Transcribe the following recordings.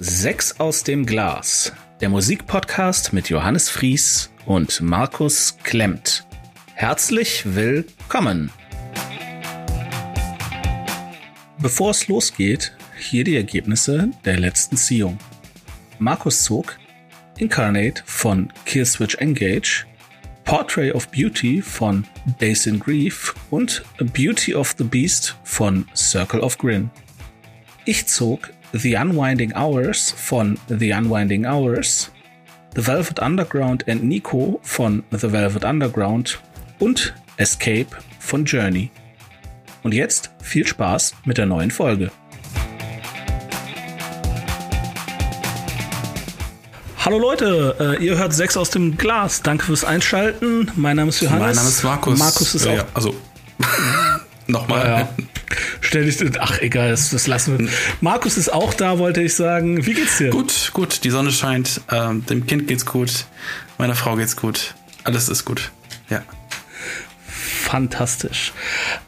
Sechs aus dem Glas, der Musikpodcast mit Johannes Fries und Markus Klemmt. Herzlich willkommen! Bevor es losgeht, hier die Ergebnisse der letzten Ziehung. Markus zog Incarnate von Killswitch Engage, Portrait of Beauty von Days in Grief und Beauty of the Beast von Circle of Grin. Ich zog The Unwinding Hours von The Unwinding Hours, The Velvet Underground and Nico von The Velvet Underground und Escape von Journey. Und jetzt viel Spaß mit der neuen Folge. Hallo Leute, äh, ihr hört sechs aus dem Glas. Danke fürs Einschalten. Mein Name ist Johannes. Mein Name ist Markus. Markus ist ja, auch. Ja, also nochmal. Ja. Stell dich, ach egal, das, das lassen wir. Markus ist auch da, wollte ich sagen. Wie geht's dir? Gut, gut. Die Sonne scheint. Ähm, dem Kind geht's gut. Meiner Frau geht's gut. Alles ist gut. Ja. Fantastisch.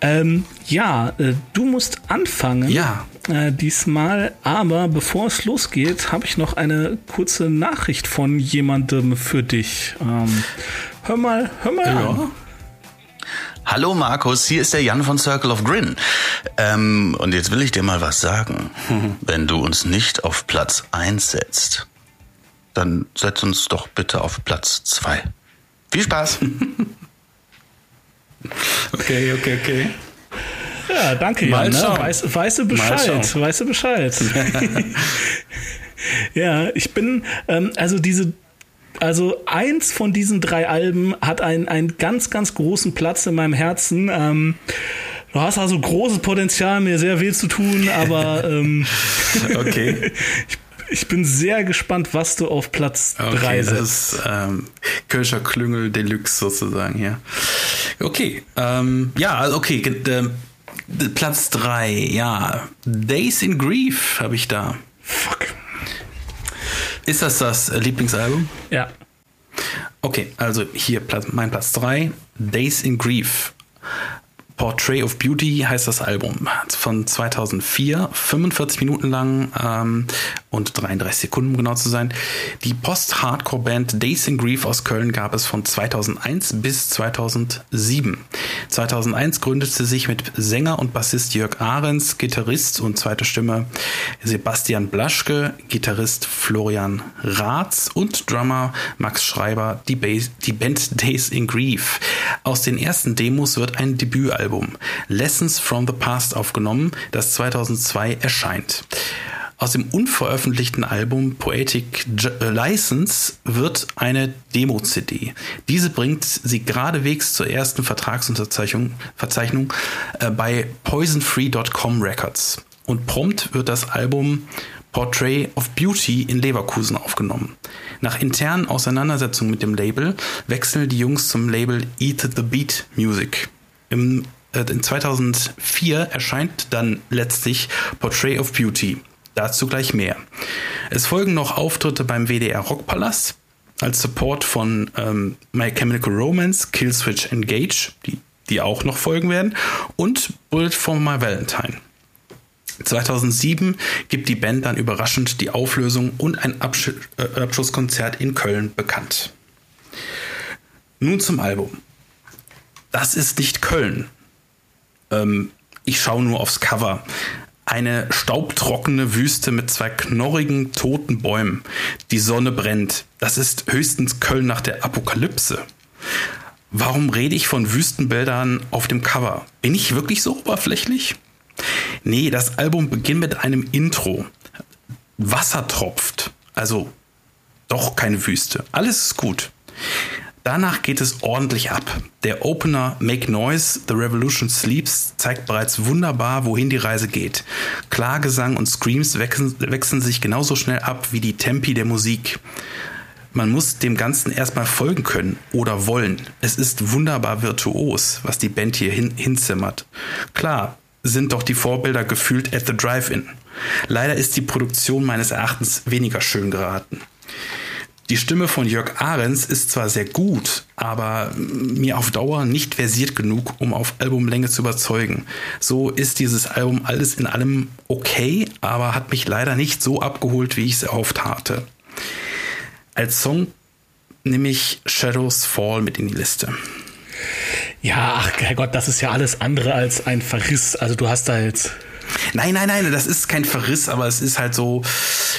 Ähm, ja, äh, du musst anfangen. Ja. Äh, diesmal, aber bevor es losgeht, habe ich noch eine kurze Nachricht von jemandem für dich. Ähm, hör mal, hör mal Ja. an. Hallo Markus, hier ist der Jan von Circle of Grin. Ähm, und jetzt will ich dir mal was sagen. Wenn du uns nicht auf Platz 1 setzt, dann setz uns doch bitte auf Platz 2. Viel Spaß! Okay, okay, okay. Ja, danke, Mal Jan. Ne? schauen. Weißt, du Bescheid? Weißt du Bescheid? ja, ich bin, ähm, also diese, also eins von diesen drei Alben hat einen, einen ganz, ganz großen Platz in meinem Herzen. Ähm, du hast also großes Potenzial, mir sehr weh zu tun, aber ähm, Okay. ich, ich bin sehr gespannt, was du auf Platz Okay, drei das setzt. ist ähm, Kirscher Klüngel Deluxe sozusagen hier. Okay, ähm, ja, also okay, ähm, Platz drei, ja, Days in Grief habe ich da. Fuck. Ist das das Lieblingsalbum? Ja. Okay, also hier Platz, mein Platz 3, Days in Grief. Portrait of Beauty heißt das Album. Von 2004, 45 Minuten lang ähm, und 33 Sekunden, um genau zu sein. Die Post-Hardcore-Band Days in Grief aus Köln gab es von 2001 bis 2007. 2001 gründete sich mit Sänger und Bassist Jörg Ahrens, Gitarrist und zweite Stimme Sebastian Blaschke, Gitarrist Florian Ratz und Drummer Max Schreiber die, Bas die Band Days in Grief. Aus den ersten Demos wird ein Debütalbum Lessons from the Past aufgenommen, das 2002 erscheint. Aus dem unveröffentlichten Album Poetic äh, License wird eine Demo-CD. Diese bringt sie geradewegs zur ersten Vertragsunterzeichnung Verzeichnung, äh, bei poisonfree.com Records. Und prompt wird das Album Portrait of Beauty in Leverkusen aufgenommen. Nach internen Auseinandersetzungen mit dem Label wechseln die Jungs zum Label Eat the Beat Music. Im, äh, in 2004 erscheint dann letztlich Portrait of Beauty. Dazu gleich mehr. Es folgen noch Auftritte beim WDR Rockpalast als Support von ähm, My Chemical Romance, Killswitch Engage, die, die auch noch folgen werden, und Bullet for My Valentine. 2007 gibt die Band dann überraschend die Auflösung und ein Absch äh, Abschlusskonzert in Köln bekannt. Nun zum Album. Das ist nicht Köln. Ähm, ich schaue nur aufs Cover. Eine staubtrockene Wüste mit zwei knorrigen, toten Bäumen. Die Sonne brennt. Das ist höchstens Köln nach der Apokalypse. Warum rede ich von Wüstenbildern auf dem Cover? Bin ich wirklich so oberflächlich? Nee, das Album beginnt mit einem Intro. Wasser tropft. Also doch keine Wüste. Alles ist gut. Danach geht es ordentlich ab. Der Opener Make Noise, The Revolution Sleeps zeigt bereits wunderbar, wohin die Reise geht. Klagesang und Screams wechseln, wechseln sich genauso schnell ab wie die Tempi der Musik. Man muss dem Ganzen erstmal folgen können oder wollen. Es ist wunderbar virtuos, was die Band hier hin, hinzimmert. Klar, sind doch die Vorbilder gefühlt at the Drive-In. Leider ist die Produktion meines Erachtens weniger schön geraten. Die Stimme von Jörg Ahrens ist zwar sehr gut, aber mir auf Dauer nicht versiert genug, um auf Albumlänge zu überzeugen. So ist dieses Album alles in allem okay, aber hat mich leider nicht so abgeholt, wie ich es erhofft hatte. Als Song nehme ich Shadows Fall mit in die Liste. Ja, ach Herrgott, das ist ja alles andere als ein Verriss. Also du hast da jetzt Nein, nein, nein, das ist kein Verriss, aber es ist halt so,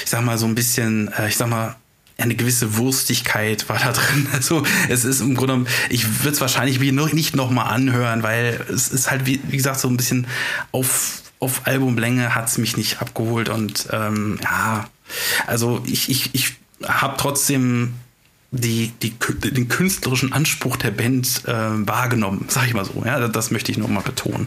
ich sag mal, so ein bisschen, äh, ich sag mal, eine gewisse Wurstigkeit war da drin. Also es ist im Grunde, ich würde es wahrscheinlich nicht nochmal anhören, weil es ist halt, wie, wie gesagt, so ein bisschen auf, auf Albumlänge hat es mich nicht abgeholt und ähm, ja, also ich, ich, ich habe trotzdem die, die, den künstlerischen Anspruch der Band äh, wahrgenommen, sag ich mal so. Ja, das möchte ich nochmal betonen.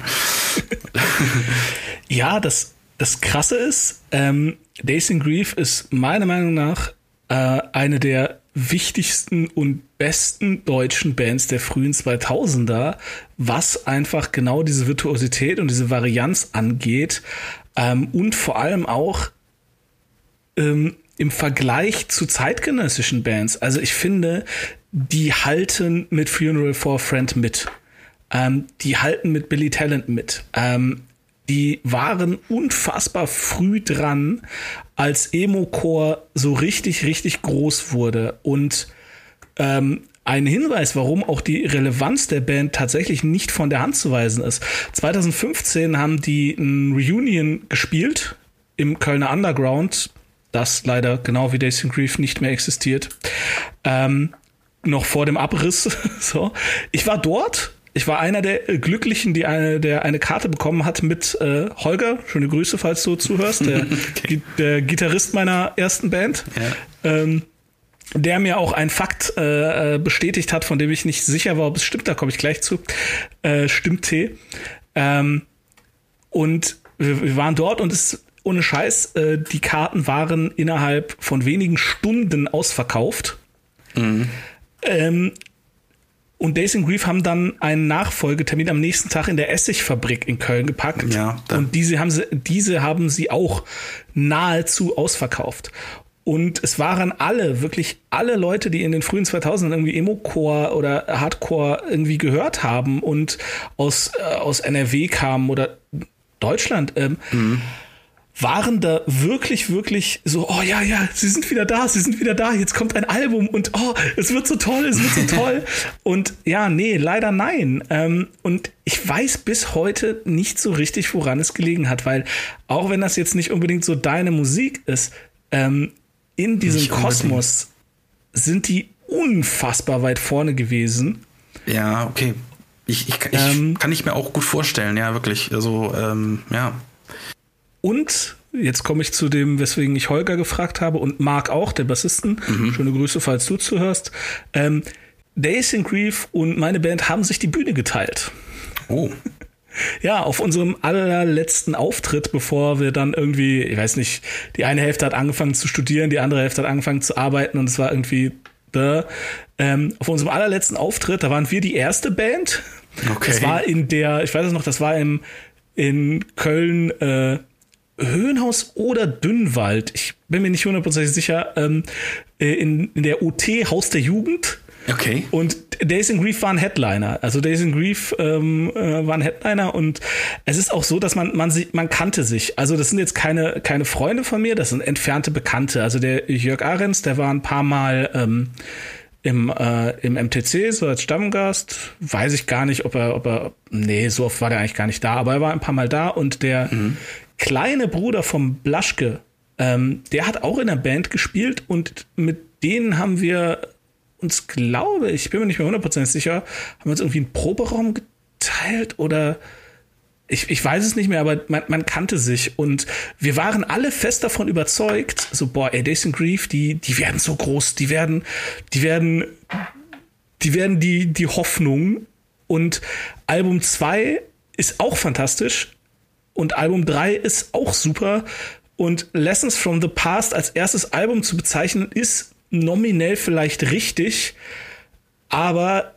ja, das, das Krasse ist, ähm, Days in Grief ist meiner Meinung nach eine der wichtigsten und besten deutschen Bands der frühen 2000er, was einfach genau diese Virtuosität und diese Varianz angeht ähm, und vor allem auch ähm, im Vergleich zu zeitgenössischen Bands. Also ich finde, die halten mit Funeral for a Friend mit. Ähm, die halten mit Billy Talent mit. Ähm, die waren unfassbar früh dran, als Emo-Core so richtig, richtig groß wurde. Und ähm, ein Hinweis, warum auch die Relevanz der Band tatsächlich nicht von der Hand zu weisen ist. 2015 haben die ein Reunion gespielt im Kölner Underground, das leider genau wie Days in Grief nicht mehr existiert. Ähm, noch vor dem Abriss. so. Ich war dort ich war einer der Glücklichen, die eine, der eine Karte bekommen hat mit äh, Holger. Schöne Grüße, falls du zuhörst. Der, okay. der Gitarrist meiner ersten Band. Ja. Ähm, der mir auch ein Fakt äh, äh, bestätigt hat, von dem ich nicht sicher war, ob es stimmt, da komme ich gleich zu. Äh, stimmt T. Ähm, und wir, wir, waren dort und es ohne Scheiß, äh, die Karten waren innerhalb von wenigen Stunden ausverkauft. Mhm. Ähm, und Days in Grief haben dann einen Nachfolgetermin am nächsten Tag in der Essigfabrik in Köln gepackt. Ja, und diese haben sie, diese haben sie auch nahezu ausverkauft. Und es waren alle, wirklich alle Leute, die in den frühen 2000ern irgendwie Emo-Core oder Hardcore irgendwie gehört haben und aus, äh, aus NRW kamen oder Deutschland, ähm, mhm waren da wirklich, wirklich so, oh ja, ja, sie sind wieder da, sie sind wieder da, jetzt kommt ein Album und oh, es wird so toll, es wird so toll. und ja, nee, leider nein. Ähm, und ich weiß bis heute nicht so richtig, woran es gelegen hat, weil auch wenn das jetzt nicht unbedingt so deine Musik ist, ähm, in diesem Kosmos sind die unfassbar weit vorne gewesen. Ja, okay. Ich, ich, ich ähm, kann ich mir auch gut vorstellen, ja, wirklich. Also, ähm, ja. Und jetzt komme ich zu dem, weswegen ich Holger gefragt habe und Marc auch, der Bassisten. Mhm. Schöne Grüße, falls du zuhörst. Ähm, Days in Grief und meine Band haben sich die Bühne geteilt. Oh. Ja, auf unserem allerletzten Auftritt, bevor wir dann irgendwie, ich weiß nicht, die eine Hälfte hat angefangen zu studieren, die andere Hälfte hat angefangen zu arbeiten und es war irgendwie da. Ähm, auf unserem allerletzten Auftritt, da waren wir die erste Band. Okay. Das war in der, ich weiß es noch, das war im in Köln äh, Höhenhaus oder Dünnwald, ich bin mir nicht hundertprozentig sicher, ähm, äh, in, in der OT Haus der Jugend. Okay. Und Days in Grief war ein Headliner. Also Days in Grief ähm, äh, war ein Headliner und es ist auch so, dass man man sie, man kannte sich. Also das sind jetzt keine keine Freunde von mir, das sind entfernte Bekannte. Also der Jörg Ahrens, der war ein paar Mal ähm, im, äh, im MTC, so als Stammgast. Weiß ich gar nicht, ob er, ob er, nee, so oft war der eigentlich gar nicht da, aber er war ein paar Mal da und der mhm kleine Bruder vom Blaschke, ähm, der hat auch in der Band gespielt und mit denen haben wir uns, glaube ich, bin mir nicht mehr hundertprozentig sicher, haben wir uns irgendwie einen Proberaum geteilt oder ich, ich weiß es nicht mehr, aber man, man kannte sich und wir waren alle fest davon überzeugt, so, boah, ey, Grief, die, die werden so groß, die werden, die werden, die werden die, die Hoffnung und Album 2 ist auch fantastisch, und Album 3 ist auch super. Und Lessons from the Past als erstes Album zu bezeichnen, ist nominell vielleicht richtig, aber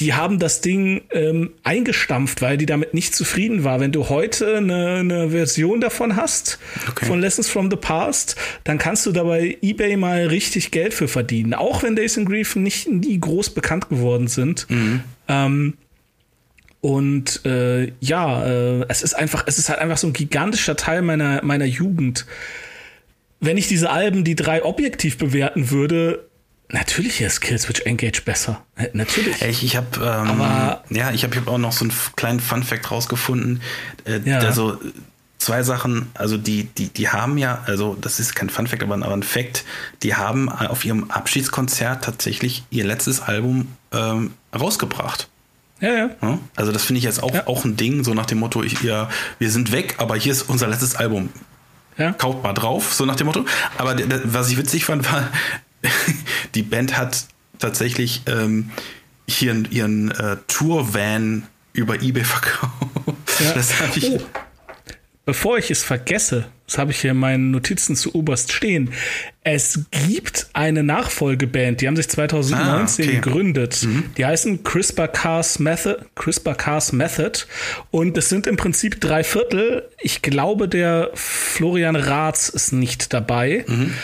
die haben das Ding ähm, eingestampft, weil die damit nicht zufrieden war. Wenn du heute eine, eine Version davon hast, okay. von Lessons from the Past, dann kannst du dabei eBay mal richtig Geld für verdienen. Auch wenn Days in Grief nicht nie groß bekannt geworden sind. Mhm. Ähm, und äh, ja, äh, es ist einfach, es ist halt einfach so ein gigantischer Teil meiner, meiner Jugend. Wenn ich diese Alben, die drei objektiv bewerten würde, Natürlich ist Killswitch Engage besser. Äh, natürlich. Ich, ich habe ähm, ja, ich habe auch noch so einen kleinen Fun Fact rausgefunden. Äh, ja. Also zwei Sachen, also die, die, die haben ja, also das ist kein Fun Fact, aber, aber ein Fact, die haben auf ihrem Abschiedskonzert tatsächlich ihr letztes Album ähm, rausgebracht. Ja, ja. Also das finde ich jetzt auch, ja. auch ein Ding, so nach dem Motto, ich, ja, wir sind weg, aber hier ist unser letztes Album. Ja. Kaut mal drauf, so nach dem Motto. Aber was ich witzig fand, war, die Band hat tatsächlich ähm, hier ihren äh, Tour-Van über Ebay verkauft. Ja. Das habe ich. Oh. Bevor ich es vergesse, das habe ich hier in meinen Notizen zu Oberst stehen. Es gibt eine Nachfolgeband, die haben sich 2019 ah, okay. gegründet. Mhm. Die heißen CRISPR-Cas Method, CRISPR-Cas Method. Und es sind im Prinzip drei Viertel. Ich glaube, der Florian Ratz ist nicht dabei. Mhm.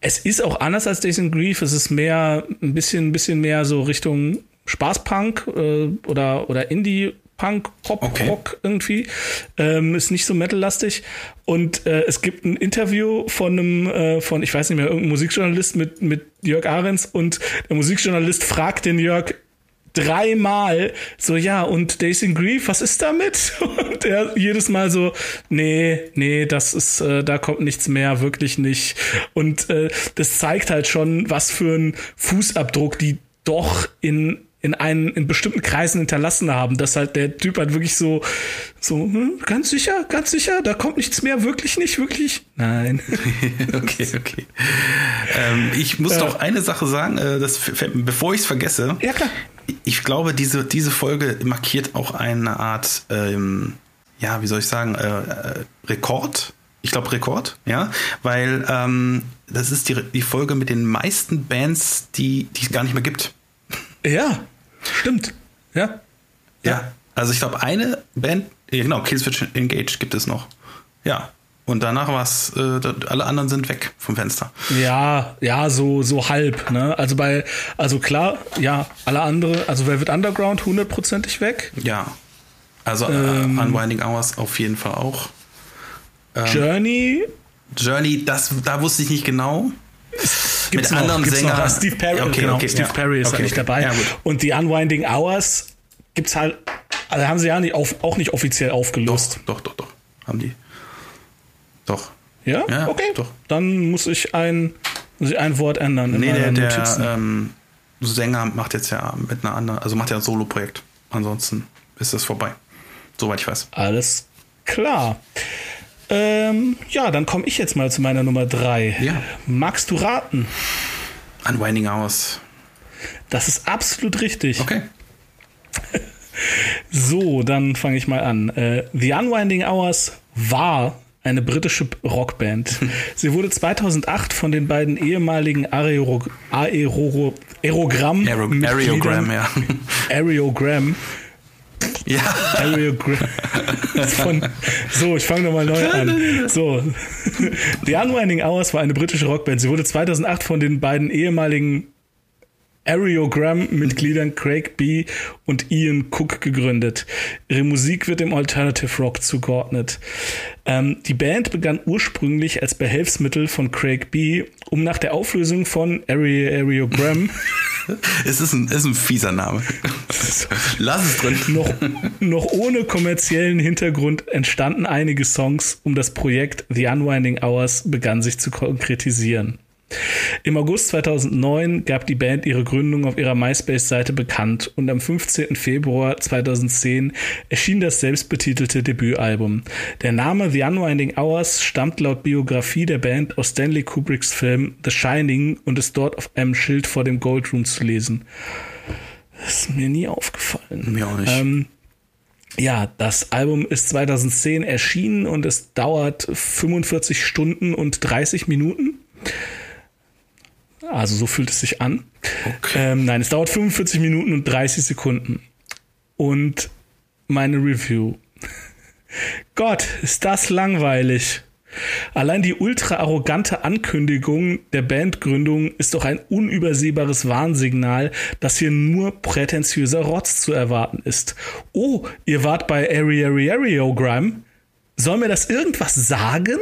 Es ist auch anders als Days in Grief. Es ist mehr, ein bisschen, ein bisschen mehr so Richtung Spaßpunk äh, oder, oder Indie Punk, Pop, okay. Rock irgendwie. Ähm, ist nicht so metallastig. Und äh, es gibt ein Interview von einem, äh, von, ich weiß nicht mehr, irgendeinem Musikjournalist mit, mit Jörg Ahrens und der Musikjournalist fragt den Jörg, dreimal so, ja, und Days in Grief, was ist damit? Und er jedes Mal so, nee, nee, das ist, äh, da kommt nichts mehr, wirklich nicht. Und äh, das zeigt halt schon, was für ein Fußabdruck die doch in in einen in bestimmten Kreisen hinterlassen haben, dass halt der Typ halt wirklich so so hm, ganz sicher, ganz sicher, da kommt nichts mehr, wirklich nicht, wirklich. Nein. okay, okay. Ähm, ich muss äh, noch eine Sache sagen, äh, das, bevor ich es vergesse. Ja klar ich glaube, diese, diese Folge markiert auch eine Art, ähm, ja, wie soll ich sagen, äh, äh, Rekord. Ich glaube Rekord, ja, weil ähm, das ist die, die Folge mit den meisten Bands, die, die es gar nicht mehr gibt. Ja, stimmt. Ja. Ja, ja. also ich glaube, eine Band, genau, Killswitch Engage gibt es noch. Ja, und danach war es, äh, alle anderen sind weg vom Fenster. Ja, ja, so, so halb, ne? Also bei, also klar, ja, alle andere, also Velvet Underground hundertprozentig weg. Ja. Also äh, ähm, Unwinding Hours auf jeden Fall auch. Ähm, Journey. Journey, das, da wusste ich nicht genau. Gibt's Mit noch, anderen Sängern. Steve Perry, okay, genau, okay, Steve ja. Perry ist okay, halt nicht dabei. Ja, Und die Unwinding Hours gibt's halt, also haben sie ja nicht auf, auch nicht offiziell aufgelöst. Doch, doch, doch, doch. Haben die. Doch. Ja? ja okay. Doch. Dann muss ich ein, muss ich ein Wort ändern. Nee, der, der ähm, Sänger macht jetzt ja mit einer anderen, also macht ja ein Solo-Projekt. Ansonsten ist das vorbei. Soweit ich weiß. Alles klar. Ähm, ja, dann komme ich jetzt mal zu meiner Nummer 3. Ja. Magst du raten? Unwinding Hours. Das ist absolut richtig. Okay. so, dann fange ich mal an. Äh, The Unwinding Hours war eine britische Rockband. Sie wurde 2008 von den beiden ehemaligen Aero, Aero, Aerogramm Aero, Aerogramm, ja. Aerogramm ja. Aerogramm. Von, so, ich fange nochmal neu an. So. The Unwinding Hours war eine britische Rockband. Sie wurde 2008 von den beiden ehemaligen Aerogram-Mitgliedern Craig B. und Ian Cook gegründet. Ihre Musik wird dem Alternative Rock zugeordnet. Ähm, die Band begann ursprünglich als Behelfsmittel von Craig B., um nach der Auflösung von Aerogram es ist ein, ist ein fieser Name. Lass es drin. Noch, noch ohne kommerziellen Hintergrund entstanden einige Songs, um das Projekt The Unwinding Hours begann sich zu konkretisieren. Im August 2009 gab die Band ihre Gründung auf ihrer MySpace-Seite bekannt und am 15. Februar 2010 erschien das selbstbetitelte Debütalbum. Der Name The Unwinding Hours stammt laut Biografie der Band aus Stanley Kubricks Film The Shining und ist dort auf einem Schild vor dem Gold Room zu lesen. Das ist mir nie aufgefallen. Mir auch nicht. Ähm, ja, das Album ist 2010 erschienen und es dauert 45 Stunden und 30 Minuten. Also so fühlt es sich an. Okay. Ähm, nein, es dauert 45 Minuten und 30 Sekunden. Und meine Review. Gott, ist das langweilig. Allein die ultra arrogante Ankündigung der Bandgründung ist doch ein unübersehbares Warnsignal, dass hier nur prätentiöser Rotz zu erwarten ist. Oh, ihr wart bei Ari Ari Ariogram? Soll mir das irgendwas sagen?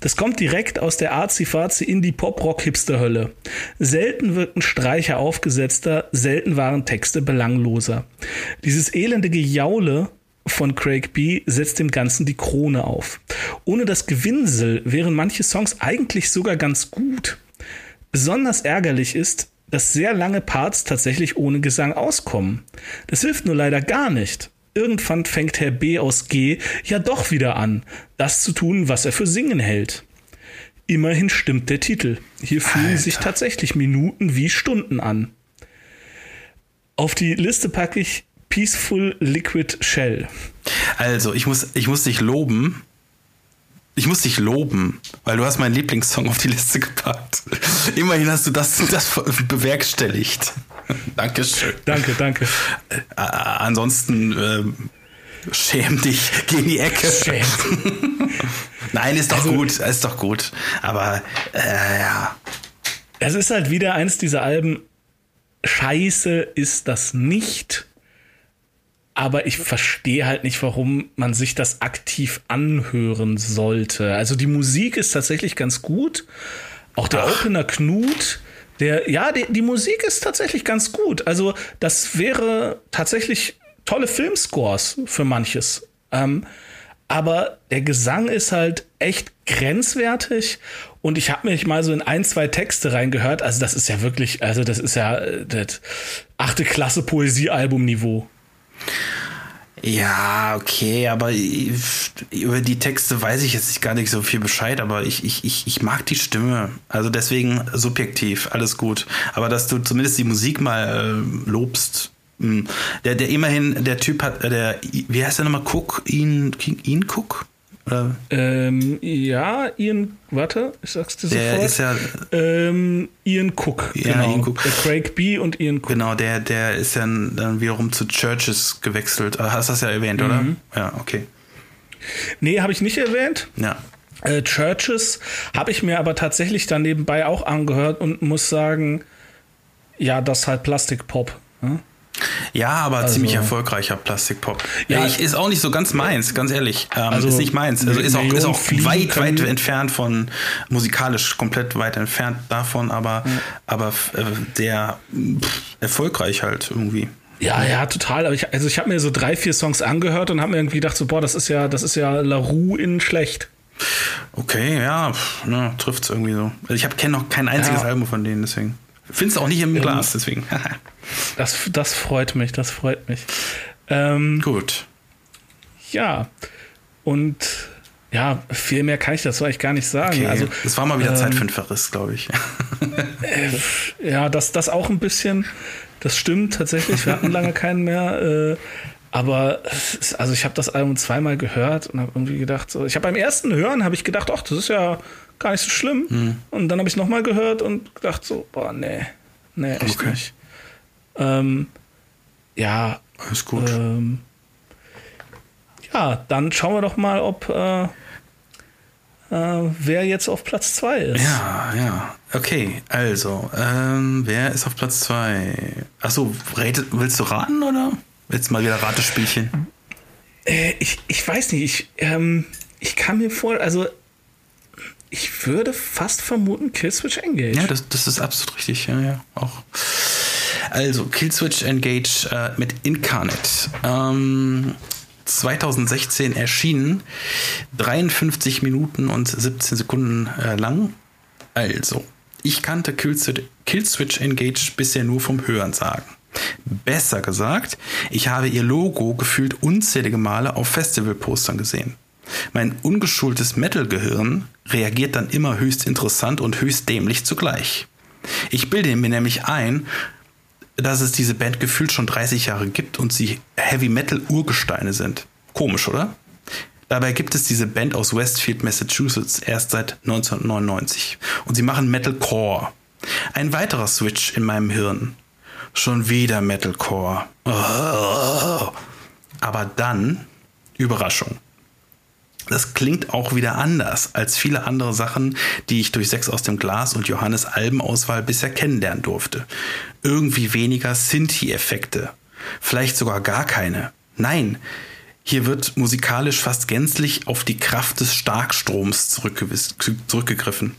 Das kommt direkt aus der Arzi-Fazi Indie-Pop-Rock-Hipster-Hölle. Selten wirkten Streicher aufgesetzter, selten waren Texte belangloser. Dieses elende Gejaule von Craig B. setzt dem Ganzen die Krone auf. Ohne das Gewinsel wären manche Songs eigentlich sogar ganz gut. Besonders ärgerlich ist, dass sehr lange Parts tatsächlich ohne Gesang auskommen. Das hilft nur leider gar nicht. Irgendwann fängt Herr B aus G ja doch wieder an, das zu tun, was er für Singen hält. Immerhin stimmt der Titel. Hier fühlen Alter. sich tatsächlich Minuten wie Stunden an. Auf die Liste packe ich Peaceful Liquid Shell. Also, ich muss, ich muss dich loben. Ich muss dich loben, weil du hast meinen Lieblingssong auf die Liste gepackt. Immerhin hast du das, das bewerkstelligt. Dankeschön. Danke, danke. Äh, ansonsten äh, schäm dich, geh in die Ecke. Schäm. Nein, ist doch also, gut, ist doch gut. Aber äh, ja. Es ist halt wieder eins dieser Alben. Scheiße ist das nicht aber ich verstehe halt nicht, warum man sich das aktiv anhören sollte. Also die Musik ist tatsächlich ganz gut. Auch der Ach. Opener Knut, der, ja, die, die Musik ist tatsächlich ganz gut. Also das wäre tatsächlich tolle Filmscores für manches. Ähm, aber der Gesang ist halt echt grenzwertig und ich habe mich mal so in ein, zwei Texte reingehört. Also das ist ja wirklich, also das ist ja äh, das achte Klasse Poesiealbum-Niveau. Ja, okay, aber über die Texte weiß ich jetzt gar nicht so viel Bescheid, aber ich, ich, ich, ich mag die Stimme. Also deswegen subjektiv, alles gut. Aber dass du zumindest die Musik mal äh, lobst. Hm. Der, der immerhin, der Typ hat, äh, der, wie heißt der nochmal? Cook? Ian, Ian Cook? Ähm, ja, Ian, warte, ich sag's dir der sofort. Ist ja, ähm, Ian Cook, ja, genau. Ian Cook. Der Craig B. und Ian Cook. Genau, der, der ist ja dann wiederum zu Churches gewechselt. Ah, hast du das ja erwähnt, mhm. oder? Ja, okay. Nee, habe ich nicht erwähnt. Ja. Äh, Churches habe ich mir aber tatsächlich dann nebenbei auch angehört und muss sagen, ja, das ist halt Plastikpop. Ne? Ja, aber also, ziemlich erfolgreicher Plastikpop. Ja, ich, ist auch nicht so ganz meins, ganz ehrlich. Ähm, also, ist nicht meins. Also ist auch, ist auch weit, weit entfernt von, musikalisch komplett weit entfernt davon, aber, ja. aber äh, der pff, erfolgreich halt irgendwie. Ja, ja, total. Aber ich, also ich habe mir so drei, vier Songs angehört und habe mir irgendwie gedacht, so, boah, das ist ja, das ist ja La Rue in schlecht. Okay, ja, ne, trifft's irgendwie so. Also ich kenne noch kein einziges ja. Album von denen, deswegen. Findest auch nicht im ähm, Glas, deswegen. das, das freut mich, das freut mich. Ähm, Gut. Ja. Und ja, viel mehr kann ich dazu eigentlich gar nicht sagen. Okay. Also, es war mal wieder ähm, Zeit für einen Verriss, glaube ich. äh, ja, das, das auch ein bisschen. Das stimmt tatsächlich. Wir hatten lange keinen mehr. Äh, aber also ich habe das Album zweimal gehört und habe irgendwie gedacht, so, ich habe beim ersten Hören habe ich gedacht, ach, das ist ja gar nicht so schlimm. Hm. Und dann habe ich es nochmal gehört und gedacht so, boah, nee, nee, echt okay. nicht. Ähm, ja. Alles gut. Ähm, ja, dann schauen wir doch mal, ob äh, äh, wer jetzt auf Platz 2 ist. Ja, ja. Okay, also, ähm, wer ist auf Platz 2? Achso, willst du raten oder? Jetzt mal wieder Ratespielchen. Äh, ich, ich weiß nicht, ich, ähm, ich kann mir vor, also ich würde fast vermuten Killswitch Engage. Ja, das, das ist absolut richtig, ja, ja, auch. Also, Killswitch Engage äh, mit Incarnate. Ähm, 2016 erschienen, 53 Minuten und 17 Sekunden äh, lang. Also, ich kannte Killswitch, Killswitch Engage bisher nur vom Hören sagen. Besser gesagt, ich habe ihr Logo gefühlt unzählige Male auf Festivalpostern gesehen. Mein ungeschultes Metal-Gehirn reagiert dann immer höchst interessant und höchst dämlich zugleich. Ich bilde mir nämlich ein, dass es diese Band gefühlt schon 30 Jahre gibt und sie Heavy Metal Urgesteine sind. Komisch, oder? Dabei gibt es diese Band aus Westfield, Massachusetts erst seit 1999 und sie machen Metalcore. Ein weiterer Switch in meinem Hirn. Schon wieder Metalcore. Aber dann, Überraschung. Das klingt auch wieder anders als viele andere Sachen, die ich durch Sex aus dem Glas und Johannes Albenauswahl bisher kennenlernen durfte. Irgendwie weniger Sinti-Effekte. Vielleicht sogar gar keine. Nein, hier wird musikalisch fast gänzlich auf die Kraft des Starkstroms zurückgegriffen.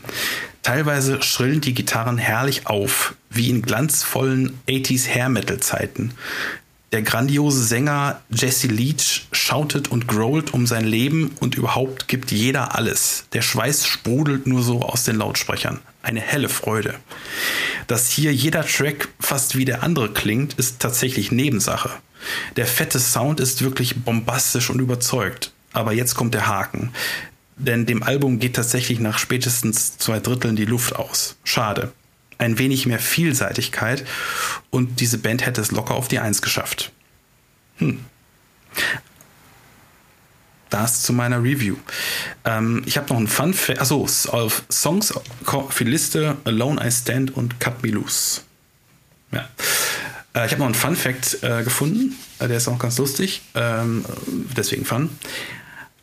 Teilweise schrillen die Gitarren herrlich auf, wie in glanzvollen 80s Hair Metal Zeiten. Der grandiose Sänger Jesse Leach schautet und growlt um sein Leben und überhaupt gibt jeder alles. Der Schweiß sprudelt nur so aus den Lautsprechern. Eine helle Freude. Dass hier jeder Track fast wie der andere klingt, ist tatsächlich Nebensache. Der fette Sound ist wirklich bombastisch und überzeugt. Aber jetzt kommt der Haken. Denn dem Album geht tatsächlich nach spätestens zwei Dritteln die Luft aus. Schade ein wenig mehr Vielseitigkeit und diese Band hätte es locker auf die Eins geschafft. Hm. Das zu meiner Review. Ähm, ich habe noch einen Fun Fact. Achso, auf Songs für die Liste Alone I Stand und Cut Me Loose. Ja. Äh, ich habe noch einen Fun Fact äh, gefunden. Äh, der ist auch ganz lustig. Ähm, deswegen Fun.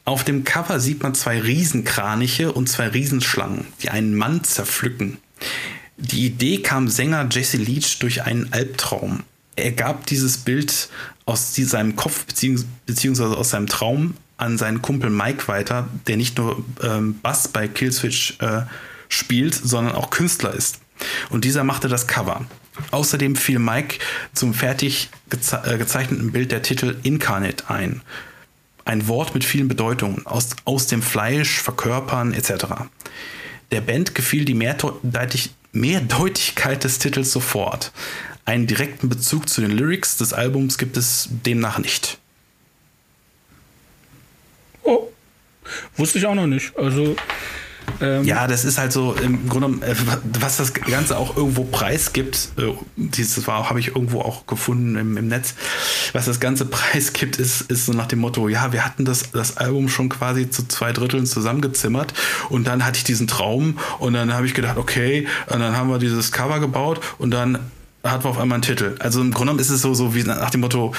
Auf dem Cover sieht man zwei Riesenkraniche und zwei Riesenschlangen, die einen Mann zerpflücken. Die Idee kam Sänger Jesse Leach durch einen Albtraum. Er gab dieses Bild aus seinem Kopf beziehungsweise aus seinem Traum an seinen Kumpel Mike weiter, der nicht nur ähm, Bass bei Killswitch äh, spielt, sondern auch Künstler ist. Und dieser machte das Cover. Außerdem fiel Mike zum fertig geze äh, gezeichneten Bild der Titel Incarnate ein. Ein Wort mit vielen Bedeutungen, aus, aus dem Fleisch, verkörpern etc. Der Band gefiel die mehrdeutig, Mehrdeutigkeit des Titels sofort. Einen direkten Bezug zu den Lyrics des Albums gibt es demnach nicht. Oh, wusste ich auch noch nicht. Also ähm, ja, das ist halt so im Grunde, äh, was das Ganze auch irgendwo preisgibt, äh, dieses war habe ich irgendwo auch gefunden im, im, Netz, was das Ganze preisgibt, ist, ist so nach dem Motto, ja, wir hatten das, das Album schon quasi zu zwei Dritteln zusammengezimmert und dann hatte ich diesen Traum und dann habe ich gedacht, okay, und dann haben wir dieses Cover gebaut und dann hatten wir auf einmal einen Titel. Also im Grunde ist es so, so wie nach dem Motto,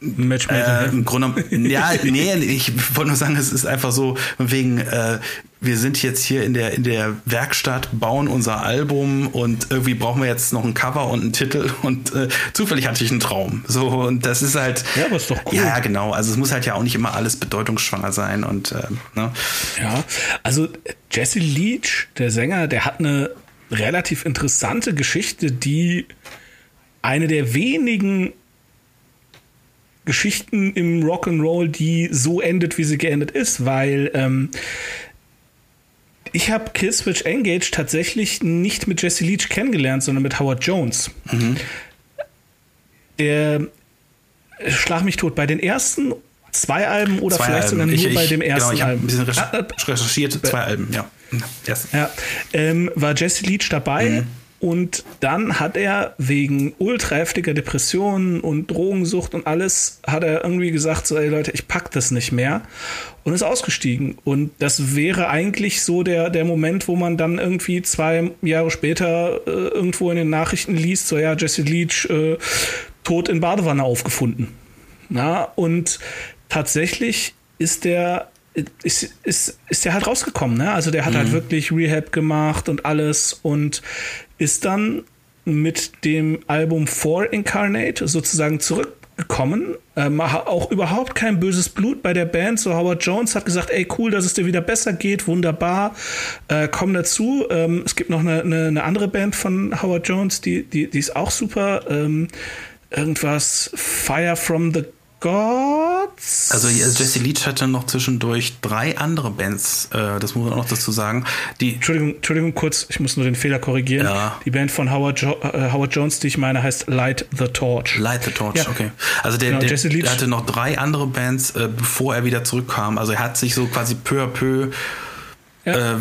Matchmaker. Äh, Im Grunde, ja, nee, ich wollte nur sagen, es ist einfach so, wegen, äh, wir sind jetzt hier in der, in der Werkstatt, bauen unser Album und irgendwie brauchen wir jetzt noch ein Cover und einen Titel und äh, zufällig hatte ich einen Traum. So, und das ist halt. Ja, aber ist doch cool. Ja, genau. Also es muss halt ja auch nicht immer alles bedeutungsschwanger sein und, äh, ne? Ja, also Jesse Leach, der Sänger, der hat eine relativ interessante Geschichte, die eine der wenigen Geschichten im Rock'n'Roll, die so endet, wie sie geendet ist, weil ähm, ich habe Killswitch Engage tatsächlich nicht mit Jesse Leach kennengelernt, sondern mit Howard Jones. Mhm. Der äh, Schlag mich tot bei den ersten zwei Alben oder zwei vielleicht Alben. sogar nur ich, bei dem ersten genau, ich Album. Ein bisschen ah, äh, recherchiert, zwei Alben, ja. Yes. ja ähm, war Jesse Leach dabei. Mhm und dann hat er wegen ultra heftiger Depressionen und Drogensucht und alles, hat er irgendwie gesagt, so, ey Leute, ich pack das nicht mehr und ist ausgestiegen. Und das wäre eigentlich so der, der Moment, wo man dann irgendwie zwei Jahre später äh, irgendwo in den Nachrichten liest, so ja, Jesse Leach äh, tot in Badewanne aufgefunden. Na, und tatsächlich ist der ist, ist, ist der halt rausgekommen, ne? Also der hat halt mhm. halt wirklich Rehab gemacht und alles und ist dann mit dem Album For Incarnate sozusagen zurückgekommen. Ähm, auch überhaupt kein böses Blut bei der Band. So Howard Jones hat gesagt, ey cool, dass es dir wieder besser geht, wunderbar. Äh, komm dazu. Ähm, es gibt noch eine, eine, eine, andere Band von Howard Jones, die, die, die ist auch super. Ähm, irgendwas Fire from the Gods. Also Jesse Leach hatte noch zwischendurch drei andere Bands, äh, das muss man auch noch dazu sagen. Die Entschuldigung, Entschuldigung, kurz, ich muss nur den Fehler korrigieren. Ja. Die Band von Howard, jo äh, Howard Jones, die ich meine, heißt Light the Torch. Light the Torch, ja. okay. Also der, genau, der, der, hatte noch drei andere Bands, äh, bevor er wieder zurückkam. Also er hat sich so quasi peu à peu ja. Äh,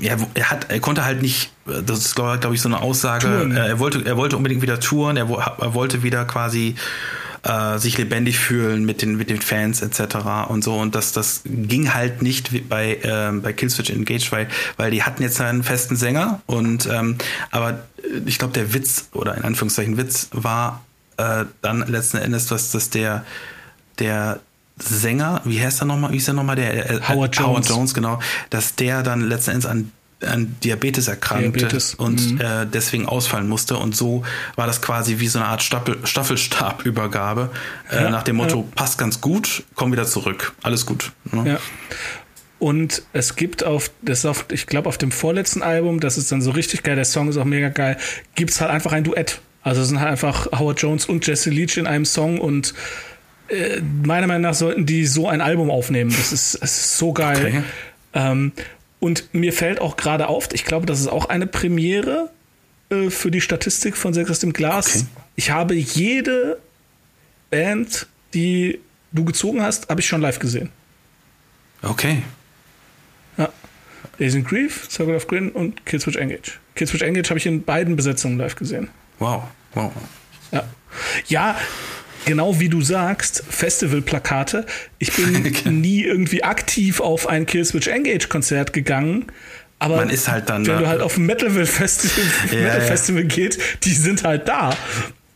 ja, er hat, er konnte halt nicht, das ist glaube glaub ich so eine Aussage, er wollte, er wollte unbedingt wieder touren, er, er wollte wieder quasi äh, sich lebendig fühlen mit den, mit den Fans etc. und so. Und das, das ging halt nicht bei, äh, bei Killswitch Engage, weil, weil die hatten jetzt einen festen Sänger und ähm, aber ich glaube, der Witz oder in Anführungszeichen Witz war äh, dann letzten Endes, dass, dass der, der Sänger, wie heißt er nochmal, wie ist er nochmal, der äh, Howard Jones. Howard Jones, genau, dass der dann letzten Endes an an Diabetes erkrankte Diabetes. und mhm. äh, deswegen ausfallen musste. Und so war das quasi wie so eine Art Staffel, Staffelstabübergabe äh, ja, nach dem Motto, ja. passt ganz gut, komm wieder zurück, alles gut. Ne? Ja. Und es gibt auf, das auf, ich glaube, auf dem vorletzten Album, das ist dann so richtig geil, der Song ist auch mega geil, gibt es halt einfach ein Duett. Also es sind halt einfach Howard Jones und Jesse Leach in einem Song und äh, meiner Meinung nach sollten die so ein Album aufnehmen. Das ist, das ist so geil. Okay. Ähm, und mir fällt auch gerade auf, ich glaube, das ist auch eine Premiere äh, für die Statistik von Sex aus dem Glas. Okay. Ich habe jede Band, die du gezogen hast, habe ich schon live gesehen. Okay. Ja. Days in Grief, Circle of Grin und Killswitch Engage. Killswitch Engage habe ich in beiden Besetzungen live gesehen. Wow, wow. Ja. Ja, genau wie du sagst, Festivalplakate. Ich bin nie irgendwie aktiv auf ein Killswitch Engage Konzert gegangen. Aber man ist halt dann. Wenn du halt auf ein Metal Festival, ja, Metal Festival ja. geht, die sind halt da.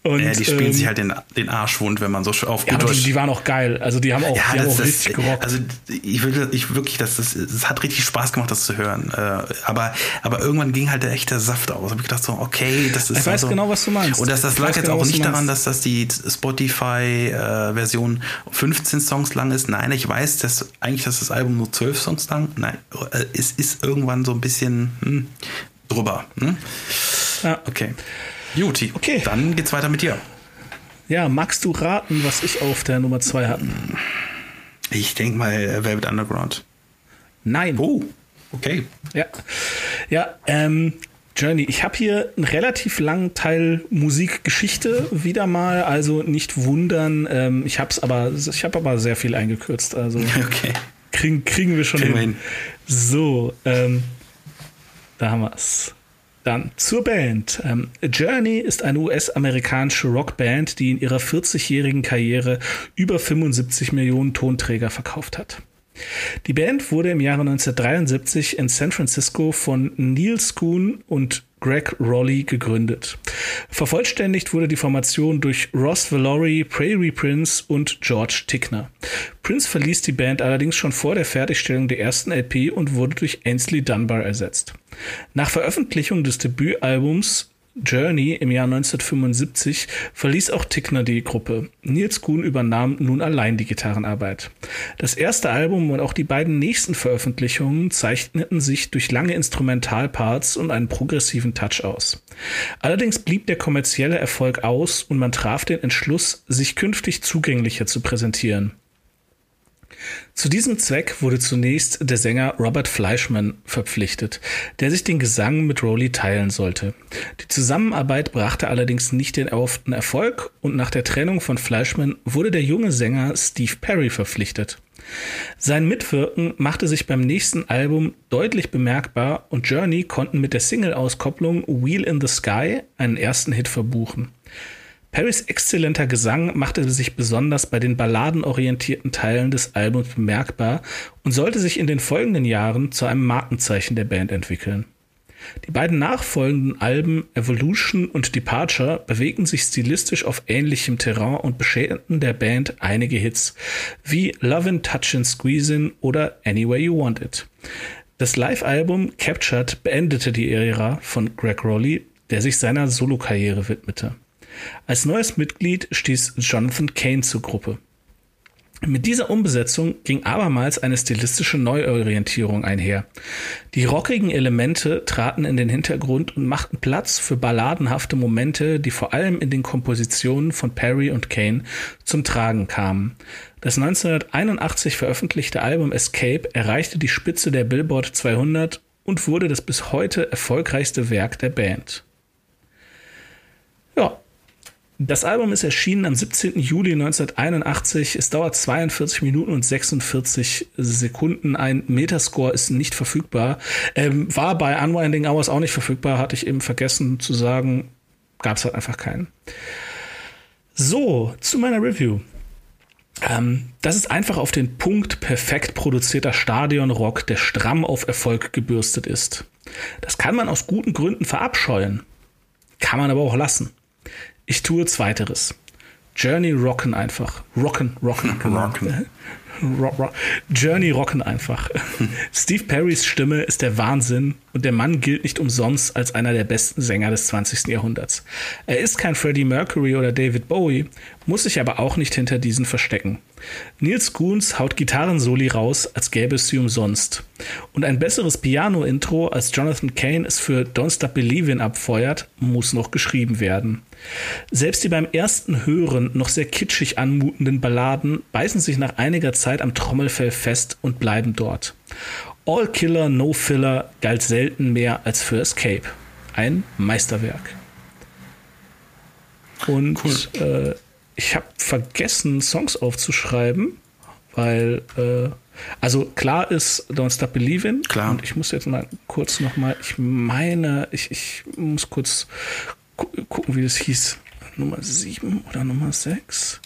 Und, ja, die spielen ähm, sich halt den, den Arsch wund, wenn man so auf ja, aber die, die, waren auch geil. Also die haben auch, ja, die haben auch richtig gerockt. Also ich will, ich wirklich, das, das, das hat richtig Spaß gemacht, das zu hören. Äh, aber, aber irgendwann ging halt der echte Saft aus. Hab ich gedacht so, okay, das ist. Ich weiß also, genau, was du meinst. Und das, das lag jetzt genau, auch nicht daran, dass das die Spotify-Version äh, 15 Songs lang ist. Nein, ich weiß, dass eigentlich, dass das Album nur 12 Songs lang. Nein, äh, es ist irgendwann so ein bisschen hm, drüber. Hm? Ja. Okay. Juti, okay. Dann geht's weiter mit dir. Ja, magst du raten, was ich auf der Nummer 2 hatte? Ich denke mal Velvet Underground. Nein. Oh, okay. Ja, ja ähm, Journey. Ich habe hier einen relativ langen Teil Musikgeschichte wieder mal, also nicht wundern. Ähm, ich habe aber, ich habe aber sehr viel eingekürzt. Also okay. kriegen, kriegen wir schon hin. hin. So, ähm, da haben wir es. Dann zur Band. Ähm, Journey ist eine US-amerikanische Rockband, die in ihrer 40-jährigen Karriere über 75 Millionen Tonträger verkauft hat. Die Band wurde im Jahre 1973 in San Francisco von Neil Schoon und Greg Rowley gegründet. Vervollständigt wurde die Formation durch Ross Valori, Prairie Prince und George Tickner. Prince verließ die Band allerdings schon vor der Fertigstellung der ersten LP und wurde durch Ainsley Dunbar ersetzt. Nach Veröffentlichung des Debütalbums Journey im Jahr 1975 verließ auch Tickner die Gruppe. Nils Kuhn übernahm nun allein die Gitarrenarbeit. Das erste Album und auch die beiden nächsten Veröffentlichungen zeichneten sich durch lange Instrumentalparts und einen progressiven Touch aus. Allerdings blieb der kommerzielle Erfolg aus und man traf den Entschluss, sich künftig zugänglicher zu präsentieren. Zu diesem Zweck wurde zunächst der Sänger Robert Fleischman verpflichtet, der sich den Gesang mit Rowley teilen sollte. Die Zusammenarbeit brachte allerdings nicht den erhofften Erfolg und nach der Trennung von Fleischman wurde der junge Sänger Steve Perry verpflichtet. Sein Mitwirken machte sich beim nächsten Album deutlich bemerkbar und Journey konnten mit der Single-Auskopplung Wheel in the Sky einen ersten Hit verbuchen. Perrys exzellenter Gesang machte sich besonders bei den balladenorientierten Teilen des Albums bemerkbar und sollte sich in den folgenden Jahren zu einem Markenzeichen der Band entwickeln. Die beiden nachfolgenden Alben Evolution und Departure bewegten sich stilistisch auf ähnlichem Terrain und beschädigten der Band einige Hits, wie Lovin' Touchin' Squeezin' oder Anywhere You Want It. Das Live-Album Captured beendete die Ära von Greg Rowley, der sich seiner Solokarriere widmete. Als neues Mitglied stieß Jonathan Kane zur Gruppe. Mit dieser Umbesetzung ging abermals eine stilistische Neuorientierung einher. Die rockigen Elemente traten in den Hintergrund und machten Platz für balladenhafte Momente, die vor allem in den Kompositionen von Perry und Kane zum Tragen kamen. Das 1981 veröffentlichte Album Escape erreichte die Spitze der Billboard 200 und wurde das bis heute erfolgreichste Werk der Band. Das Album ist erschienen am 17. Juli 1981. Es dauert 42 Minuten und 46 Sekunden. Ein Metascore ist nicht verfügbar. Ähm, war bei Unwinding Hours auch nicht verfügbar, hatte ich eben vergessen zu sagen. Gab es halt einfach keinen. So, zu meiner Review. Ähm, das ist einfach auf den Punkt perfekt produzierter Stadionrock, der stramm auf Erfolg gebürstet ist. Das kann man aus guten Gründen verabscheuen. Kann man aber auch lassen. Ich tue Zweiteres. Journey rocken einfach. Rocken, rocken. rocken. Rock, rock. Journey rocken einfach. Steve Perrys Stimme ist der Wahnsinn und der Mann gilt nicht umsonst als einer der besten Sänger des 20. Jahrhunderts. Er ist kein Freddie Mercury oder David Bowie, muss sich aber auch nicht hinter diesen verstecken. Nils Goons haut Gitarrensoli raus, als gäbe es sie umsonst. Und ein besseres Piano-Intro, als Jonathan Kane es für Don't Stop Believin' abfeuert, muss noch geschrieben werden. Selbst die beim ersten Hören noch sehr kitschig anmutenden Balladen beißen sich nach einiger Zeit am Trommelfell fest und bleiben dort. All Killer, No Filler galt selten mehr als für Escape. Ein Meisterwerk. Und cool. äh, ich habe vergessen, Songs aufzuschreiben, weil, äh, also klar ist Don't Stop Believin'. Klar. Und ich muss jetzt mal kurz nochmal, ich meine, ich, ich muss kurz gu gucken, wie das hieß. Nummer 7 oder Nummer 6.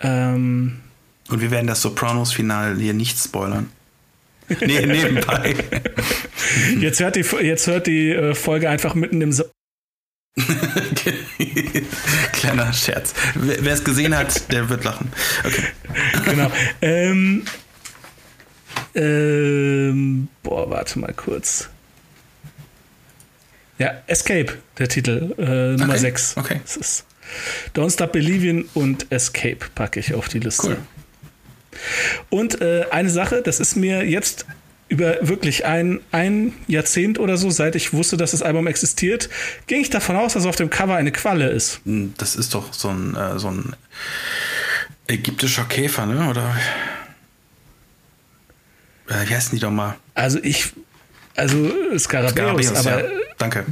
Ähm, Und wir werden das Sopranos-Final hier nicht spoilern. Nee, nebenbei. jetzt hört die, jetzt hört die äh, Folge einfach mitten im Kleiner Scherz. Wer es gesehen hat, der wird lachen. Okay. Genau. Ähm, ähm, boah, warte mal kurz. Ja, Escape, der Titel, äh, Nummer okay. 6. Okay. Das ist Don't Stop Believing und Escape packe ich auf die Liste. Cool. Und äh, eine Sache, das ist mir jetzt über wirklich ein, ein Jahrzehnt oder so, seit ich wusste, dass das Album existiert, ging ich davon aus, dass auf dem Cover eine Qualle ist. Das ist doch so ein, äh, so ein ägyptischer Käfer, ne? Oder äh, wie heißen die doch mal? Also ich, also Skarabäus, aber ja. danke.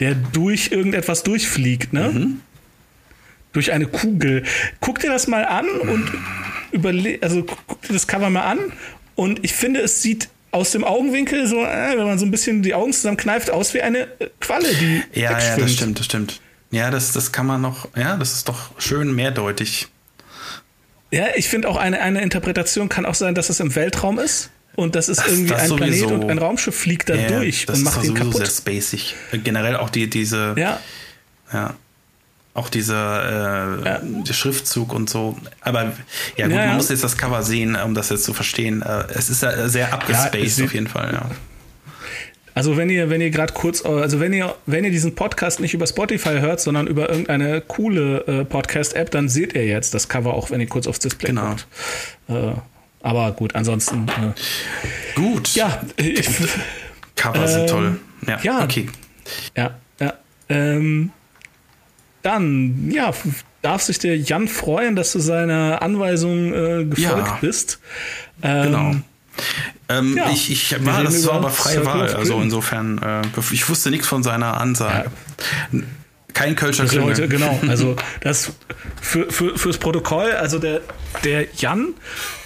Der durch irgendetwas durchfliegt, ne? Mhm. Durch eine Kugel. Guck dir das mal an und überle also guck dir das Cover mal an und ich finde, es sieht aus dem Augenwinkel so, äh, wenn man so ein bisschen die Augen zusammenkneift, aus wie eine Qualle, die. Ja, ja, das stimmt, das stimmt. Ja, das, das kann man noch, ja, das ist doch schön mehrdeutig. Ja, ich finde auch eine, eine Interpretation kann auch sein, dass es im Weltraum ist und das ist das, irgendwie das ein sowieso. Planet und ein Raumschiff fliegt da ja, durch und macht ihn kaputt. Das ist sehr spacig. Generell auch die, diese. Ja. Ja. Auch dieser äh, Ja. der Schriftzug und so. Aber ja gut, Ja, man muss jetzt das Cover sehen, um das jetzt zu verstehen. Äh, Es ist ja sehr abgespaced auf jeden Fall, ja. Also wenn ihr, wenn ihr gerade kurz, also wenn ihr, wenn ihr diesen Podcast nicht über Spotify hört, sondern über irgendeine coole äh, Podcast-App, dann seht ihr jetzt das Cover auch, wenn ihr kurz aufs Display Genau. guckt. Äh, aber gut, ansonsten. Äh, Gut. ja, ich, Cover sind Ähm, toll. Ja, ja. okay. Ja, ja. Ähm, dann, ja, darf sich der Jan freuen, dass du seiner Anweisung äh, gefolgt Ja. bist. Ähm, Genau. Ähm, ja, ich, ich war, das war aber freie Wahl. Also insofern, äh, ich wusste nichts von seiner Ansage. Kein Kölscher ja Klingel. heute, genau. Also das für, für, fürs Protokoll, also der, der Jan,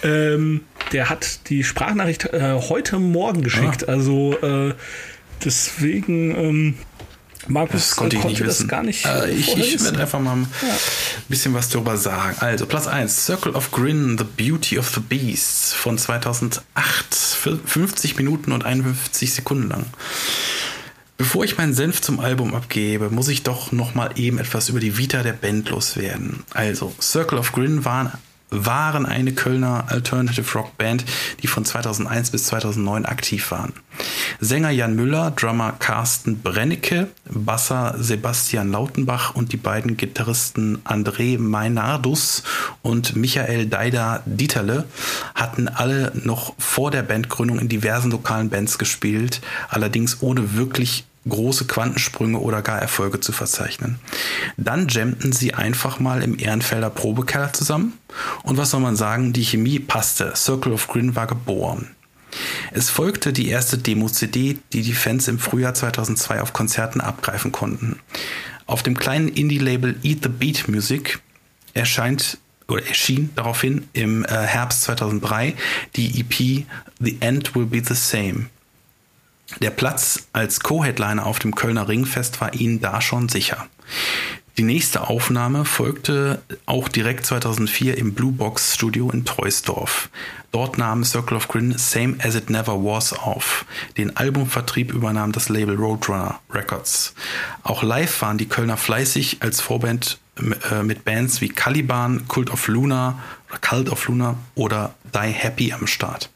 ähm, der hat die Sprachnachricht äh, heute Morgen geschickt. Ah. Also äh, deswegen, ähm, Markus Das konnte ich nicht das wissen. gar nicht. Äh, ich vorher ich wissen. werde einfach mal ein bisschen was darüber sagen. Also, Platz 1, Circle of Grin, The Beauty of the Beast von 2008. Für 50 Minuten und 51 Sekunden lang. Bevor ich meinen Senf zum Album abgebe, muss ich doch noch mal eben etwas über die Vita der Band loswerden. Also, Circle of Grin waren, waren eine Kölner Alternative Rock Band, die von 2001 bis 2009 aktiv waren. Sänger Jan Müller, Drummer Carsten Brennecke, Basser Sebastian Lautenbach und die beiden Gitarristen André Meinardus und Michael Deida Dieterle hatten alle noch vor der Bandgründung in diversen lokalen Bands gespielt, allerdings ohne wirklich große Quantensprünge oder gar Erfolge zu verzeichnen. Dann jammten sie einfach mal im Ehrenfelder Probekeller zusammen und was soll man sagen, die Chemie passte. Circle of Grin war geboren. Es folgte die erste Demo-CD, die die Fans im Frühjahr 2002 auf Konzerten abgreifen konnten. Auf dem kleinen Indie-Label Eat the Beat Music erscheint oder erschien daraufhin im äh, Herbst 2003 die EP The End Will Be the Same. Der Platz als Co-Headliner auf dem Kölner Ringfest war ihnen da schon sicher. Die nächste Aufnahme folgte auch direkt 2004 im Blue Box Studio in Treusdorf. Dort nahm Circle of Grin Same as It Never Was auf. Den Albumvertrieb übernahm das Label Roadrunner Records. Auch live waren die Kölner fleißig als Vorband äh, mit Bands wie Caliban, Cult of Luna, Cult of Luna oder Die Happy am Start.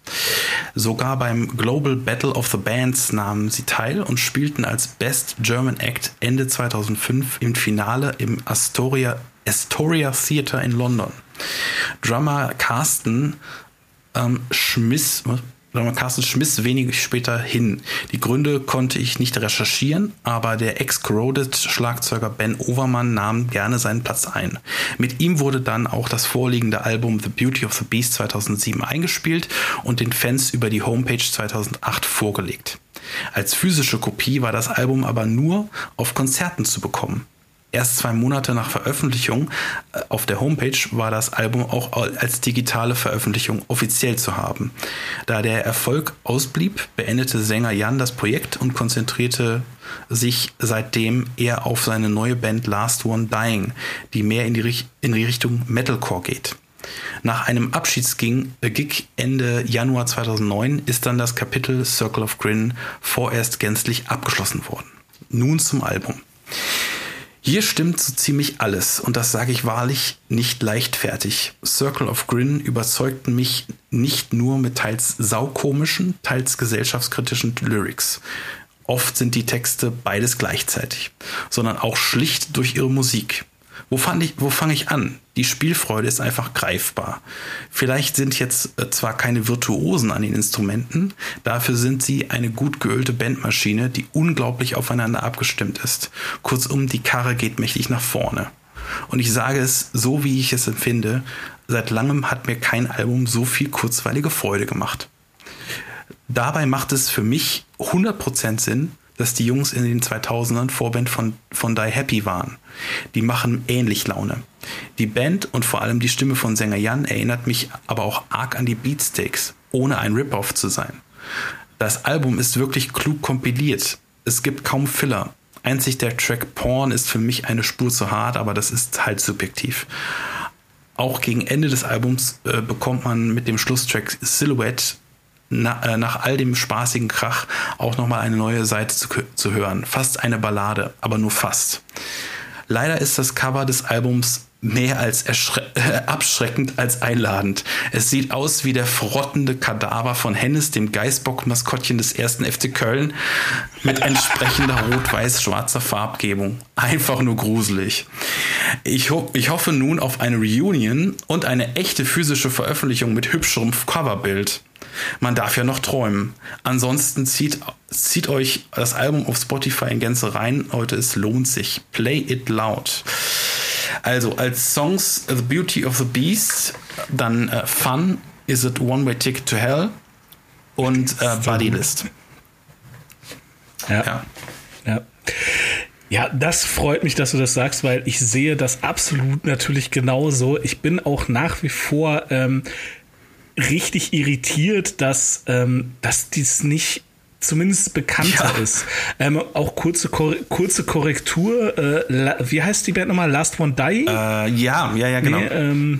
Sogar beim Global Battle of the Bands nahmen sie teil und spielten als Best German Act Ende 2005 im Finale im Astoria, Astoria Theatre in London. Drummer Carsten ähm, schmiss, Carsten schmiss wenig später hin. Die Gründe konnte ich nicht recherchieren, aber der Ex-Corroded-Schlagzeuger Ben Overmann nahm gerne seinen Platz ein. Mit ihm wurde dann auch das vorliegende Album The Beauty of the Beast 2007 eingespielt und den Fans über die Homepage 2008 vorgelegt. Als physische Kopie war das Album aber nur auf Konzerten zu bekommen. Erst zwei Monate nach Veröffentlichung äh, auf der Homepage war das Album auch als digitale Veröffentlichung offiziell zu haben. Da der Erfolg ausblieb, beendete Sänger Jan das Projekt und konzentrierte sich seitdem eher auf seine neue Band Last One Dying, die mehr in die, in die Richtung Metalcore geht. Nach einem Abschiedsgig äh, Ende Januar 2009 ist dann das Kapitel Circle of Grin vorerst gänzlich abgeschlossen worden. Nun zum Album. Hier stimmt so ziemlich alles und das sage ich wahrlich nicht leichtfertig. Circle of Grin überzeugten mich nicht nur mit teils saukomischen, teils gesellschaftskritischen Lyrics. Oft sind die Texte beides gleichzeitig, sondern auch schlicht durch ihre Musik. Wo, wo fange ich an? Die Spielfreude ist einfach greifbar. Vielleicht sind jetzt äh, zwar keine Virtuosen an den Instrumenten, dafür sind sie eine gut geölte Bandmaschine, die unglaublich aufeinander abgestimmt ist. Kurzum, die Karre geht mächtig nach vorne. Und ich sage es so, wie ich es empfinde, seit langem hat mir kein Album so viel kurzweilige Freude gemacht. Dabei macht es für mich 100% Sinn, dass die Jungs in den 2000ern Vorband von, von Die Happy waren. Die machen ähnlich Laune. Die Band und vor allem die Stimme von Sänger Jan erinnert mich aber auch arg an die Beatsteaks, ohne ein Rip-Off zu sein. Das Album ist wirklich klug kompiliert. Es gibt kaum Filler. Einzig der Track Porn ist für mich eine Spur zu hart, aber das ist halt subjektiv. Auch gegen Ende des Albums äh, bekommt man mit dem Schlusstrack Silhouette na, äh, nach all dem spaßigen Krach auch nochmal eine neue Seite zu, zu hören. Fast eine Ballade, aber nur fast. Leider ist das Cover des Albums mehr als äh, abschreckend als einladend. Es sieht aus wie der frottende Kadaver von Hennes, dem Geißbock-Maskottchen des ersten FC Köln, mit entsprechender rot-weiß-schwarzer Farbgebung. Einfach nur gruselig. Ich, ho ich hoffe nun auf eine Reunion und eine echte physische Veröffentlichung mit hübscherem Coverbild. Man darf ja noch träumen. Ansonsten zieht, zieht euch das Album auf Spotify in Gänze rein. Heute, es lohnt sich. Play it loud. Also als Songs The Beauty of the Beast, dann äh, Fun, Is It One Way Ticket to Hell und äh, Buddy List. Ja. ja. ja. Ja, das freut mich, dass du das sagst, weil ich sehe das absolut natürlich genauso. Ich bin auch nach wie vor ähm, richtig irritiert, dass, ähm, dass dies nicht zumindest bekannter ja. ist. Ähm, auch kurze, kurze Korrektur. Äh, wie heißt die Band nochmal? Last One Die? Äh, ja, ja, ja, genau. Nee, ähm,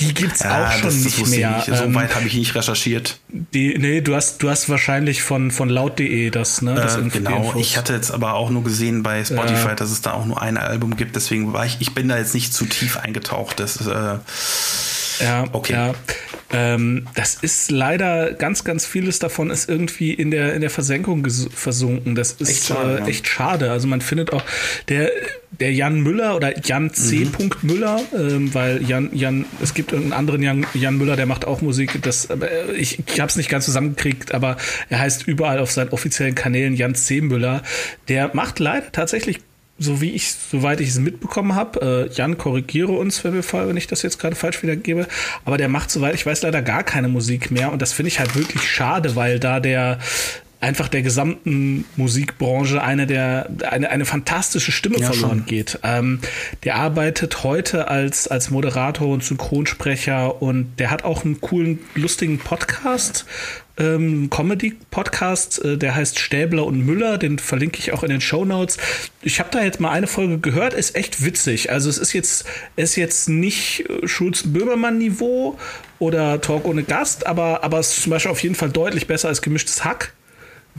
die gibt's ja, auch schon das, das nicht mehr. Nicht. So ähm, weit habe ich nicht recherchiert. Die, nee, du hast, du hast wahrscheinlich von, von laut.de das, ne? Das äh, genau. Ich hatte jetzt aber auch nur gesehen bei Spotify, äh, dass es da auch nur ein Album gibt. Deswegen war ich, ich bin da jetzt nicht zu tief eingetaucht. Das, äh, ja, okay. Ja. Ähm, das ist leider ganz, ganz vieles davon ist irgendwie in der, in der Versenkung versunken. Das ist echt schade, äh, ja. echt schade. Also man findet auch der, der Jan Müller oder Jan C. Mhm. Müller, ähm, weil Jan, Jan, es gibt einen anderen Jan, Jan Müller, der macht auch Musik. Das, äh, ich, ich habe es nicht ganz zusammengekriegt, aber er heißt überall auf seinen offiziellen Kanälen Jan C. Müller. Der macht leider tatsächlich so wie ich, soweit ich es mitbekommen habe, äh, Jan, korrigiere uns, wenn, wir, wenn ich das jetzt gerade falsch wiedergebe, aber der macht, soweit ich weiß, leider gar keine Musik mehr und das finde ich halt wirklich schade, weil da der einfach der gesamten Musikbranche eine der eine, eine fantastische Stimme ja, verloren schon. geht. Ähm, der arbeitet heute als als Moderator und Synchronsprecher und der hat auch einen coolen lustigen Podcast ähm, Comedy-Podcast, äh, der heißt Stäbler und Müller, den verlinke ich auch in den Show Notes. Ich habe da jetzt mal eine Folge gehört, ist echt witzig. Also es ist jetzt, ist jetzt nicht äh, Schulz-Böhmermann-Niveau oder Talk ohne Gast, aber, aber es ist zum Beispiel auf jeden Fall deutlich besser als gemischtes Hack.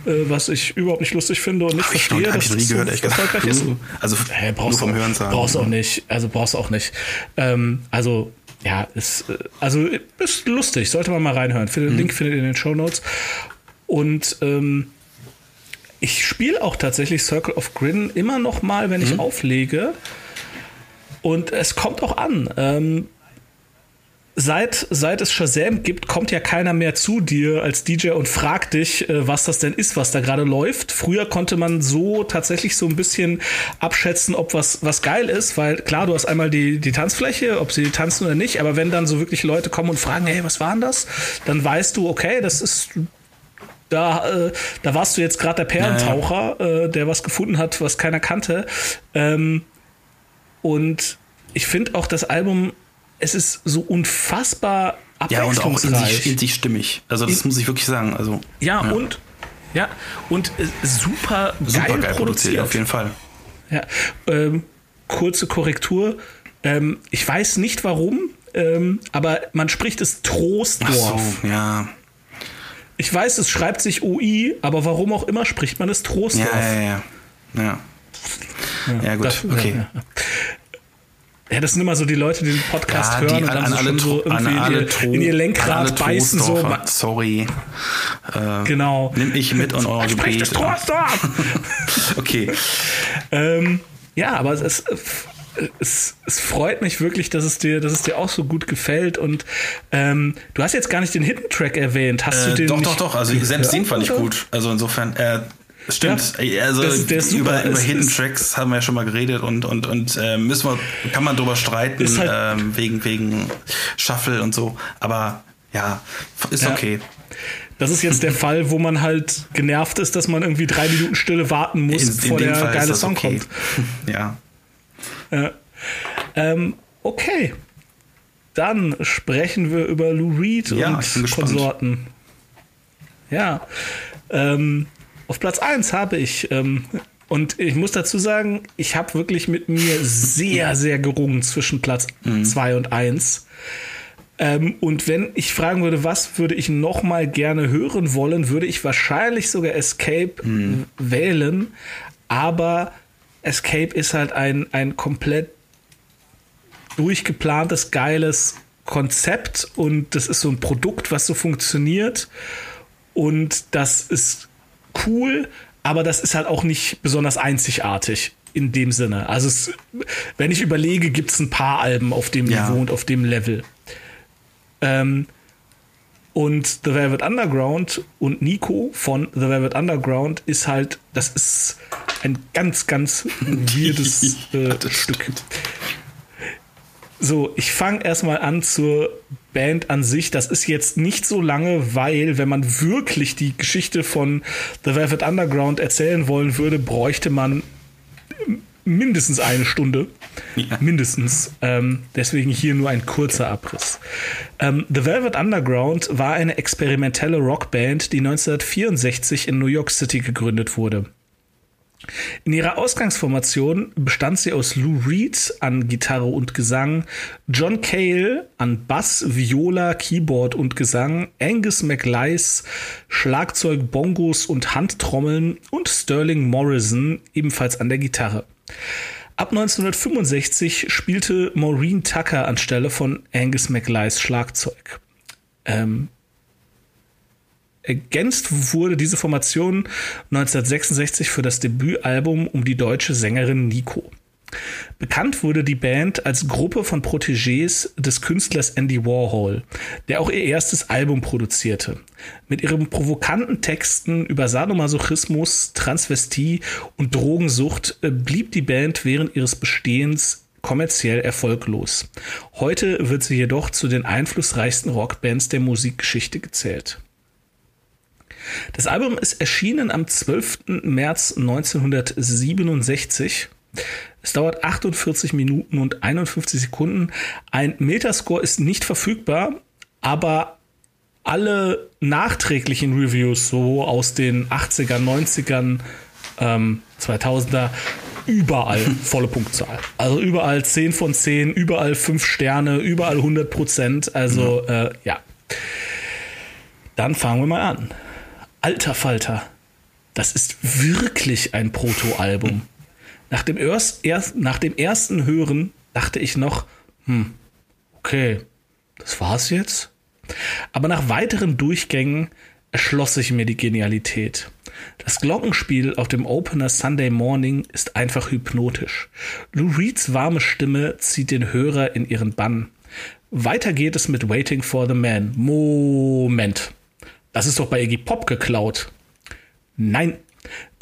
Äh, was ich überhaupt nicht lustig finde und nicht hab verstehe. Hab ich noch nie gehört, so erfolgreich ist. Also hey, brauchst nur vom Hören sagen. Brauchst auch nicht. Also brauchst auch nicht. Ähm, also ja, ist, äh, also ist lustig, sollte man mal reinhören. Den mhm. Link findet ihr in den Show Notes. Und ähm, ich spiele auch tatsächlich Circle of Grin immer noch mal, wenn ich mhm. auflege. Und es kommt auch an. Ähm, seit, seit es Shazam gibt, kommt ja keiner mehr zu dir als DJ und fragt dich, äh, was das denn ist, was da gerade läuft. Früher konnte man so tatsächlich so ein bisschen abschätzen, ob was, was geil ist, weil klar, du hast einmal die, die Tanzfläche, ob sie tanzen oder nicht, aber wenn dann so wirklich Leute kommen und fragen, hey, was war denn das? Dann weißt du, okay, das ist da, äh, da warst du jetzt gerade der Perlentaucher, naja. äh, der was gefunden hat, was keiner kannte. Ähm, und ich finde auch das Album es ist so unfassbar abwechslungsreich. Ja, und auch in sich, in sich stimmig. Also das in, muss ich wirklich sagen. Also, ja, ja. und ja, und äh, super, super geil, geil produziert. Auf jeden Fall. Ja, ähm, kurze Korrektur. Ähm, ich weiß nicht warum, ähm, aber man spricht es Trostdorf. Ach so, ja. Ich weiß, es schreibt sich UI, aber warum auch immer spricht man es Trostdorf. Ja, ja, ja. Ja, ja. ja gut, das, okay. Ja, ja, das sind immer so die Leute, die den Podcast ja, hören und dann so schon so irgendwie in ihr, in ihr, Lenkrad beißen. So. Sorry. Äh, genau. Nimm ich mit und euer Gebet. okay. ähm, ja, aber es, es, es, es, freut mich wirklich, dass es dir, dass es dir auch so gut gefällt. Und ähm, du hast jetzt gar nicht den Hidden Track erwähnt. Hast äh, du den? Doch, doch, doch. Also selbst den fand ich gut. Also insofern. Äh, Stimmt. Ja, also das, das über, über Hidden Tracks haben wir ja schon mal geredet und und und äh, müssen wir kann man drüber streiten halt ähm, wegen wegen Shuffle und so. Aber ja, ist ja. okay. Das ist jetzt der Fall, wo man halt genervt ist, dass man irgendwie drei Minuten Stille warten muss, in, bevor der Fall geile Song okay. kommt. Ja. ja. Ähm, okay. Dann sprechen wir über Lou Reed ja, und Konsorten. Ja. Ähm, auf Platz 1 habe ich, ähm, und ich muss dazu sagen, ich habe wirklich mit mir sehr, sehr gerungen zwischen Platz 2 mhm. und 1. Ähm, und wenn ich fragen würde, was würde ich noch mal gerne hören wollen, würde ich wahrscheinlich sogar Escape mhm. wählen. Aber Escape ist halt ein, ein komplett durchgeplantes, geiles Konzept und das ist so ein Produkt, was so funktioniert. Und das ist cool, aber das ist halt auch nicht besonders einzigartig in dem Sinne. Also es, wenn ich überlege, gibt es ein paar Alben auf dem ja. Niveau und auf dem Level. Ähm, und The Velvet Underground und Nico von The Velvet Underground ist halt, das ist ein ganz, ganz weirdes äh, Stück. So, ich fange erstmal an zur Band an sich. Das ist jetzt nicht so lange, weil wenn man wirklich die Geschichte von The Velvet Underground erzählen wollen würde, bräuchte man mindestens eine Stunde. Ja. Mindestens. Ähm, deswegen hier nur ein kurzer Abriss. Ähm, The Velvet Underground war eine experimentelle Rockband, die 1964 in New York City gegründet wurde. In ihrer Ausgangsformation bestand sie aus Lou Reed an Gitarre und Gesang, John Cale an Bass, Viola, Keyboard und Gesang, Angus MacLeis, Schlagzeug, Bongos und Handtrommeln und Sterling Morrison ebenfalls an der Gitarre. Ab 1965 spielte Maureen Tucker anstelle von Angus MacLeis Schlagzeug. Ähm, Ergänzt wurde diese Formation 1966 für das Debütalbum um die deutsche Sängerin Nico. Bekannt wurde die Band als Gruppe von Protégés des Künstlers Andy Warhol, der auch ihr erstes Album produzierte. Mit ihren provokanten Texten über Sadomasochismus, Transvestie und Drogensucht äh, blieb die Band während ihres Bestehens kommerziell erfolglos. Heute wird sie jedoch zu den einflussreichsten Rockbands der Musikgeschichte gezählt. Das Album ist erschienen am 12. März 1967. Es dauert 48 Minuten und 51 Sekunden. Ein Metascore ist nicht verfügbar, aber alle nachträglichen Reviews, so aus den 80er, 90ern, ähm, 2000er, überall volle Punktzahl. Also überall 10 von 10, überall 5 Sterne, überall 100 Prozent. Also mhm. äh, ja. Dann fangen wir mal an. Alter Falter, das ist wirklich ein Proto-Album. Nach, dem nach dem ersten Hören dachte ich noch, hm, okay, das war's jetzt? Aber nach weiteren Durchgängen erschloss sich mir die Genialität. Das Glockenspiel auf dem Opener Sunday Morning ist einfach hypnotisch. Lou Reeds warme Stimme zieht den Hörer in ihren Bann. Weiter geht es mit Waiting for the Man. Moment. Das ist doch bei Iggy Pop geklaut. Nein,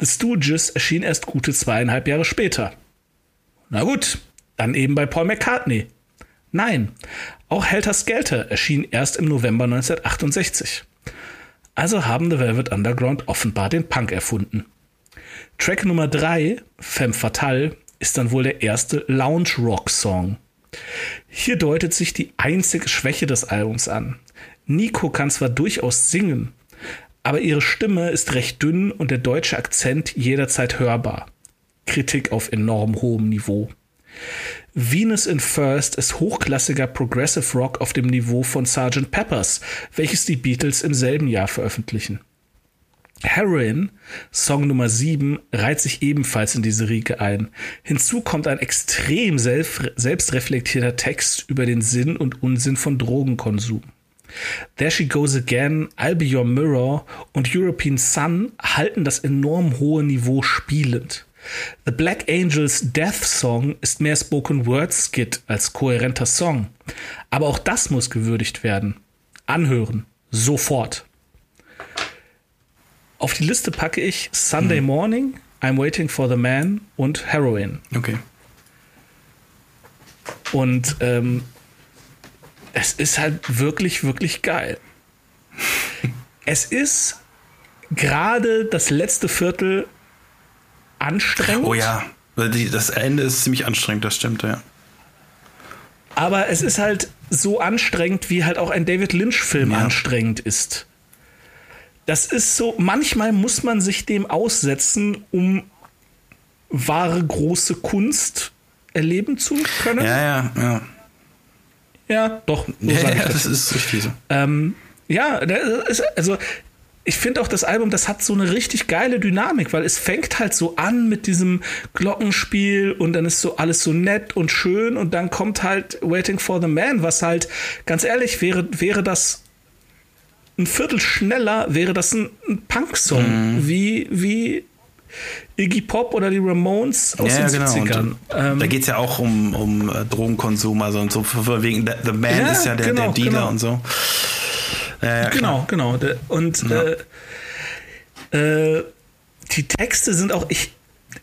The Stooges erschien erst gute zweieinhalb Jahre später. Na gut, dann eben bei Paul McCartney. Nein, auch Helter Skelter erschien erst im November 1968. Also haben The Velvet Underground offenbar den Punk erfunden. Track Nummer 3, Femme Fatale, ist dann wohl der erste Lounge-Rock-Song. Hier deutet sich die einzige Schwäche des Albums an. Nico kann zwar durchaus singen, aber ihre Stimme ist recht dünn und der deutsche Akzent jederzeit hörbar. Kritik auf enorm hohem Niveau. Venus in First ist hochklassiger Progressive Rock auf dem Niveau von Sgt. Peppers, welches die Beatles im selben Jahr veröffentlichen. Heroin, Song Nummer 7, reiht sich ebenfalls in diese Riege ein. Hinzu kommt ein extrem selbstreflektierter Text über den Sinn und Unsinn von Drogenkonsum. There She Goes Again, I'll Be Your Mirror und European Sun halten das enorm hohe Niveau spielend. The Black Angels Death Song ist mehr Spoken Word Skit als kohärenter Song. Aber auch das muss gewürdigt werden. Anhören. Sofort. Auf die Liste packe ich Sunday hm. Morning, I'm Waiting for the Man und Heroin. Okay. Und ähm, es ist halt wirklich, wirklich geil. es ist gerade das letzte Viertel anstrengend. Oh ja, das Ende ist ziemlich anstrengend, das stimmt, ja. Aber es ist halt so anstrengend, wie halt auch ein David Lynch-Film ja. anstrengend ist. Das ist so, manchmal muss man sich dem aussetzen, um wahre große Kunst erleben zu können. Ja, ja, ja. Ja, doch. So ja, ja das. das ist richtig so. Ähm, ja, ist, also ich finde auch das Album, das hat so eine richtig geile Dynamik, weil es fängt halt so an mit diesem Glockenspiel und dann ist so alles so nett und schön und dann kommt halt Waiting for the Man, was halt, ganz ehrlich, wäre, wäre das ein Viertel schneller, wäre das ein, ein Punk-Song, mhm. wie, wie Iggy Pop oder die Ramones aus ja, den genau. 70ern. Und, ähm, da geht es ja auch um, um äh, Drogenkonsum, also und so wegen The Man ja, ist ja der, genau, der Dealer genau. und so. Ja, genau, genau. Und äh, äh, die Texte sind auch, ich,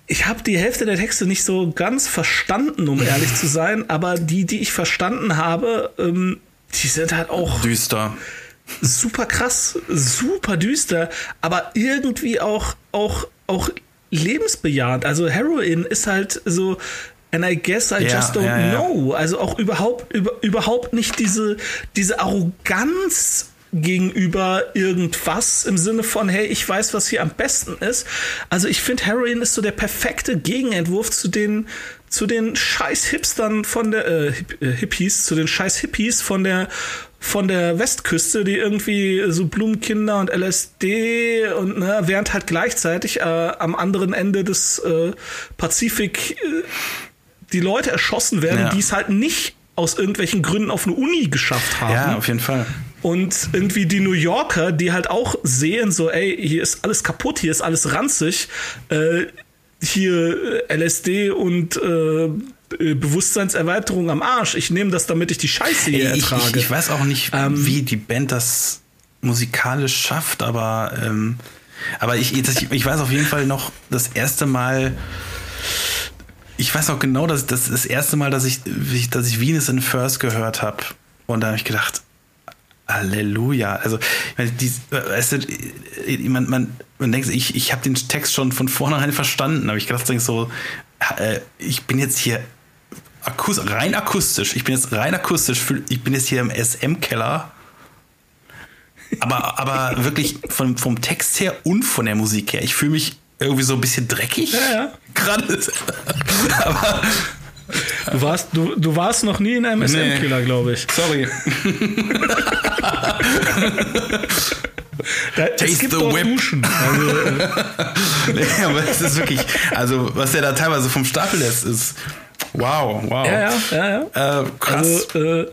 ich habe die Hälfte der Texte nicht so ganz verstanden, um ehrlich zu sein, aber die, die ich verstanden habe, ähm, die sind halt auch düster. Super krass, super düster, aber irgendwie auch, auch, auch lebensbejahend. Also Heroin ist halt so, and I guess I ja, just don't ja. know. Also auch überhaupt, über, überhaupt nicht diese, diese Arroganz gegenüber irgendwas im Sinne von, hey, ich weiß, was hier am besten ist. Also ich finde, Heroin ist so der perfekte Gegenentwurf zu den, zu den scheiß Hipstern von der, äh, äh Hippies, zu den scheiß Hippies von der, von der Westküste, die irgendwie so Blumenkinder und LSD und ne, während halt gleichzeitig äh, am anderen Ende des äh, Pazifik äh, die Leute erschossen werden, ja. die es halt nicht aus irgendwelchen Gründen auf eine Uni geschafft haben. Ja, auf jeden Fall. Und irgendwie die New Yorker, die halt auch sehen, so, ey, hier ist alles kaputt, hier ist alles ranzig, äh, hier LSD und äh, Bewusstseinserweiterung am Arsch. Ich nehme das, damit ich die Scheiße hier ich, ertrage. Ich, ich, weiß auch nicht, ähm, wie die Band das musikalisch schafft, aber, ähm, aber ich, ich, ich weiß auf jeden Fall noch das erste Mal, ich weiß auch genau, dass das das erste Mal, dass ich, dass ich Venus in First gehört habe. Und da habe ich gedacht, Halleluja. Also, die, weißt du, man, man, man denkt, ich, ich habe den Text schon von vornherein verstanden, aber ich dachte so, äh, ich bin jetzt hier akus rein akustisch, ich bin jetzt rein akustisch, ich bin jetzt hier im SM-Keller. Aber, aber wirklich vom, vom Text her und von der Musik her. Ich fühle mich irgendwie so ein bisschen dreckig. Ja, ja. Gerade. aber Du warst, du, du warst noch nie in einem SM-Killer, glaube ich. Sorry. Da, es gibt dort Duschen. Also, äh, ja, aber es ist wirklich, also was der da teilweise vom Stapel lässt, ist wow, wow. ja, ja, ja. ja. Äh, krass. Also, äh,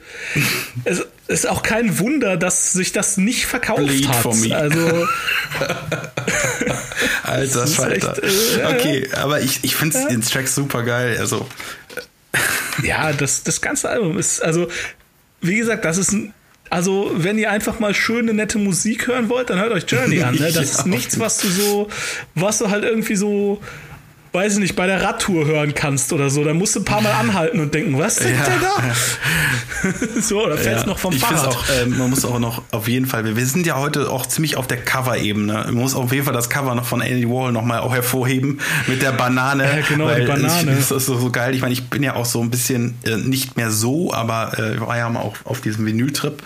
es ist auch kein Wunder, dass sich das nicht verkauft Bleed hat. for me. Also, Alter Falter. echt, äh, ja, okay, aber ich, ich finde den Track super geil. Also, ja, das, das ganze Album ist, also, wie gesagt, das ist ein. Also, wenn ihr einfach mal schöne, nette Musik hören wollt, dann hört euch Journey an. Ne? Das Ja, ist nichts, was du so, was du halt irgendwie so, weiß ich nicht, bei der Radtour hören kannst oder so. Da musst du ein paar Mal anhalten und denken, was singt Ja. der da? so, oder fällst ja, noch vom ich Fahrrad. auch, ähm, man muss auch noch auf jeden Fall, wir, sind ja heute auch ziemlich auf der Cover-Ebene. Man muss auf jeden Fall das Cover noch von Andy Wall noch mal auch hervorheben mit der Banane. Ja, genau, die weil Banane. Ich, das ist so, so geil. Ich meine, ich bin ja auch so ein bisschen äh, nicht mehr so, aber äh, war ja mal auch auf diesem Vinyl-Trip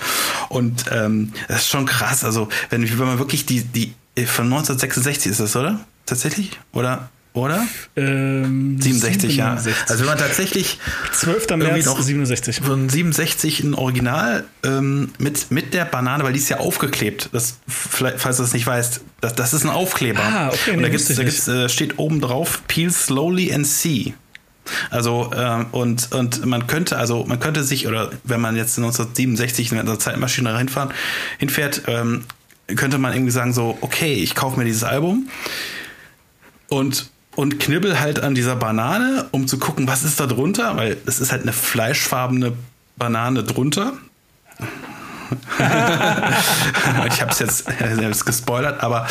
und ähm, das ist schon krass. Also wenn, wenn man wirklich die, die äh, von 1966 ist das, oder? Tatsächlich? Oder? Oder? Ähm, 67, ja. 67. Also wenn man tatsächlich 12. irgendwie März noch 67. von 67 ein Original ähm, mit, mit der Banane, weil die ist ja aufgeklebt. Das, falls du das nicht weißt, das, das ist ein Aufkleber. Ah, okay, Und nee, da, gibt's, da gibt's, äh, steht oben drauf, peel slowly and see. Also ähm, und und man könnte also man könnte sich oder wenn man jetzt 1967 in einer Zeitmaschine hinfahren hinfährt ähm, könnte man irgendwie sagen so okay ich kaufe mir dieses Album und und knibbel halt an dieser Banane, um zu gucken, was ist da drunter, weil es ist halt eine fleischfarbene Banane drunter. ich habe es jetzt selbst gespoilert, aber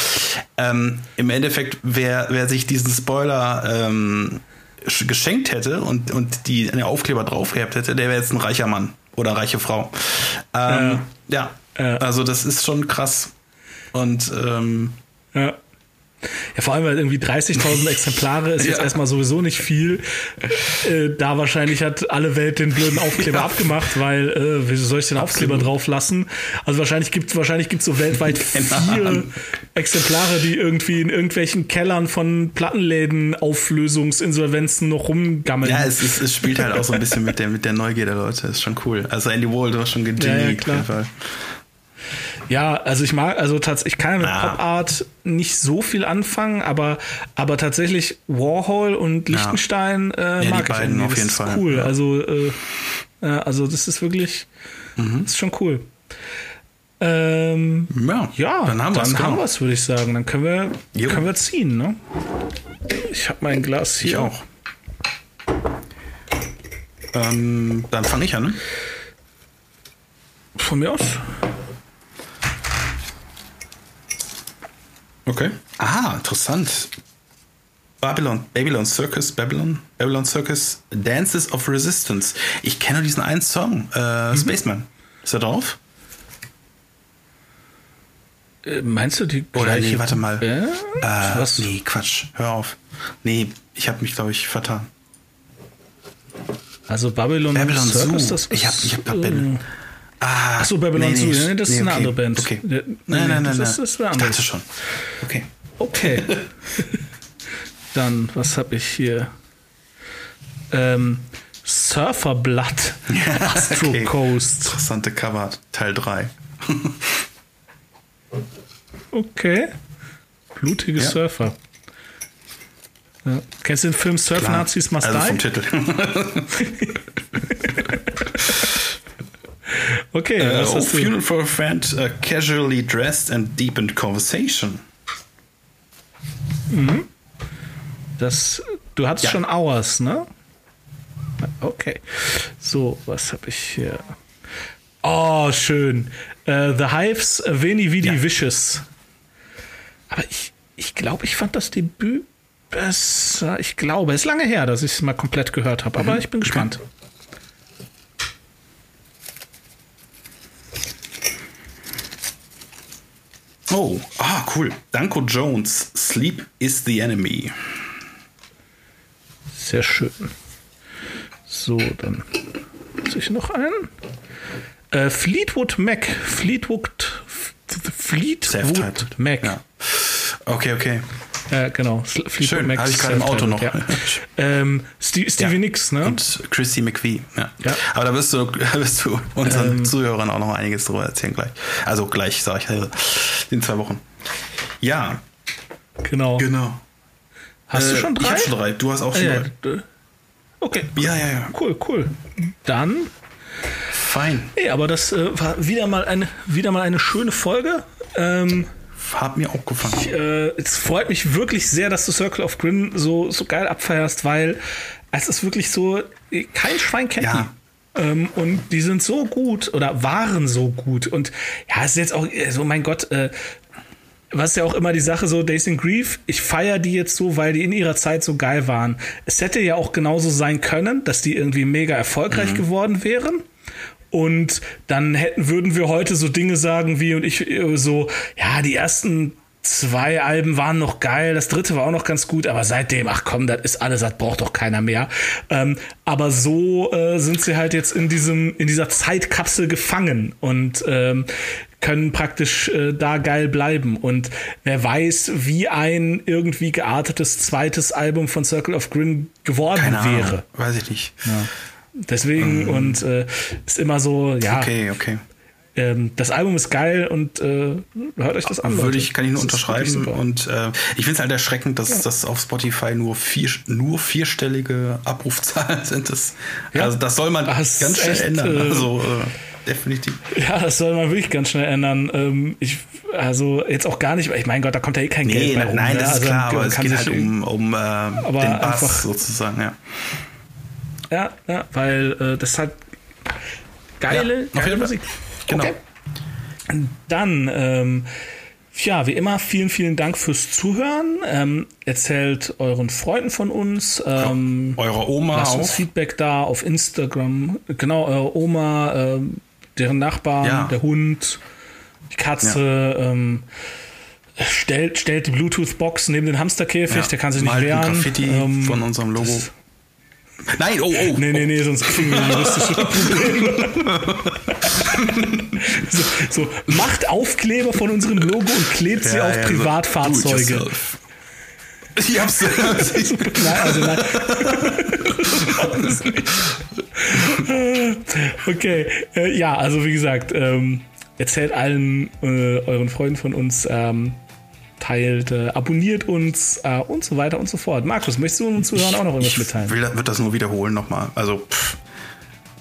ähm, im Endeffekt, wer, wer sich diesen Spoiler ähm, sch- geschenkt hätte und, und die eine Aufkleber drauf gehabt hätte, der wäre jetzt ein reicher Mann oder reiche Frau. Ähm, ja. Ja. also das ist schon krass. Und ähm, Ja. Ja, vor allem, weil irgendwie 30.000 Exemplare ist jetzt Ja. erstmal sowieso nicht viel. Äh, da wahrscheinlich hat alle Welt den blöden Aufkleber Ja. abgemacht, weil, äh, wieso soll ich den Aufkleber Absolut. drauf lassen? Also wahrscheinlich gibt wahrscheinlich gibt's so weltweit vier. Exemplare, die irgendwie in irgendwelchen Kellern von Plattenläden, Auflösungsinsolvenzen noch rumgammeln. Ja, es, ist, es spielt halt auch so ein bisschen mit der, mit der Neugier der Leute. Ist schon cool. Also Andy Wall, du hast schon Genie Ja, ja, auf jeden Fall. Ja, also ich mag, also tatsächlich, ich kann ja mit Ja. Pop Art nicht so viel anfangen, aber, aber tatsächlich Warhol und Lichtenstein äh, die mag ich beiden irgendwie. auf Das jeden ist Fall, Cool, ja. also, äh, ja, also das ist wirklich, Mhm. das ist schon cool. Ähm, Ja, ja, dann haben wir es. Genau. würde ich sagen. Dann können wir, Jo. können wir ziehen, ne? Ich habe mein Glas hier. Ich auch. Ähm, dann fange ich an. Ne? Von mir aus. Okay. Ah, interessant. Babylon, Babylon Circus, Babylon, Babylon Circus, Dances of Resistance. Ich kenne nur diesen einen Song, äh, Spaceman. Ist er drauf? Äh, meinst du die Oder nee, warte mal. Äh, Was? Nee, Quatsch. Hör auf. Nee, ich habe mich, glaube ich, vertan. Also Babylon, Babylon Circus, Zoo. das Ich hab- ist, ich hab grad äh, Babylon- Ah, Ach so, Babylon Zoo. Nee, das ist eine okay, andere Band. Okay. Nee, nee, nein, nein, das nein, ist- nein. eine ich andere. dachte schon. Okay. Okay. Dann, was habe ich hier? Ähm, Surferblatt. Astro okay. Coast. Interessante Cover, Teil 3. Okay. Blutige Ja. Surfer. Ja. Kennst du den Film Surf Klar. Nazis Must Also vom Die? Titel. Okay, Äh, was oh, hast du? funeral for a friend, uh, casually dressed and deepened conversation. Das, du hattest Ja. schon Hours, ne? Okay. So, was habe ich hier? Oh, schön. Äh, The Hives, Veni Vidi Ja. Vicious. Aber ich, ich glaube, ich fand das Debüt besser. Ich glaube, es ist lange her, dass ich es mal komplett gehört habe, aber ich bin gespannt. Oh, ah, cool. Danko Jones, Sleep is the Enemy. Sehr schön. So, dann muss ich noch einen. Äh, Fleetwood Mac. Fleetwood. Fleetwood Mac. Ja. Okay, okay. Äh, genau. Fleetwood Schön, habe ich gerade im Auto noch. Ja. ähm, Stevie ja. Nicks, ne? Und Chrissy McVie. Ja. ja. Aber da wirst du, wirst du unseren ähm, Zuhörern auch noch einiges drüber erzählen gleich. Also gleich, sage ich, also in zwei Wochen. Ja. Genau. Genau. Hast äh, du schon drei? Ich habe schon drei. Du hast auch schon ja, drei. Okay. Ja, ja, ja. Cool, cool. Dann. Fein. Nee, aber das äh, war wieder mal eine, wieder mal eine schöne Folge. Ähm, hat mir auch gefallen. Ich, äh, es freut mich wirklich sehr, dass du Circle of Grin so, so geil abfeierst, weil es ist wirklich so, kein Schwein kennt ja. die. Ähm, und die sind so gut oder waren so gut. Und ja, es ist jetzt auch so, mein Gott, äh, was ja auch immer die Sache so, Days in Grief, ich feiere die jetzt so, weil die in ihrer Zeit so geil waren. Es hätte ja auch genauso sein können, dass die irgendwie mega erfolgreich mhm. geworden wären. Und dann hätten, würden wir heute so Dinge sagen wie, und ich äh, so, ja, die ersten zwei Alben waren noch geil, das dritte war auch noch ganz gut, aber seitdem, ach komm, das ist alles, das braucht doch keiner mehr. Ähm, aber so äh, sind sie halt jetzt in diesem, in dieser Zeitkapsel gefangen und ähm, können praktisch äh, da geil bleiben. Und wer weiß, wie ein irgendwie geartetes zweites Album von Circle of Grin geworden Keine wäre. Ahnung, weiß ich nicht. Ja. Deswegen ähm. und äh, ist immer so, ja. Okay, okay. Ähm, das Album ist geil und äh, hört euch das an. Würde ich, kann ich nur unterschreiben. Und äh, ich finde es halt erschreckend, dass ja. das auf Spotify nur vier, nur vierstellige Abrufzahlen sind. Das, ja. Also das soll man das ganz schnell echt, ändern. Äh, also äh, definitiv. Ja, das soll man wirklich ganz schnell ändern. Ähm, ich, also jetzt auch gar nicht, ich mein Gott, da kommt ja eh kein nee, Geld bei rum. Nein, das ist also, klar, aber es geht halt um, um äh, den Bass sozusagen, ja. Ja, ja, weil äh, das halt geile, ja, geile Musik. Genau. Okay. Dann, ähm, ja, wie immer, vielen, vielen Dank fürs Zuhören. Ähm, erzählt euren Freunden von uns. Ähm, ja, eurer Oma lasst auch. uns Feedback da auf Instagram. Genau, eure Oma, äh, deren Nachbarn, ja. der Hund, die Katze. Ja. Ähm, stellt, stellt die Bluetooth-Box neben den Hamsterkäfig, der kann sich nicht wehren. Graffiti ähm, von unserem Logo. Das, Nein, oh, oh. Nee, nee, nee, sonst kriegen wir juristische Probleme. so, so, macht Aufkleber von unserem Logo und klebt ja, sie auf ja, Privatfahrzeuge. Ich hab's. nein, also nein. okay, äh, ja, also wie gesagt, ähm, erzählt allen äh, euren Freunden von uns, ähm, teilt, äh, abonniert uns äh, und so weiter und so fort. Markus, möchtest du uns Zuhörern auch noch irgendwas mitteilen? Ich will, wird das nur wiederholen nochmal. Also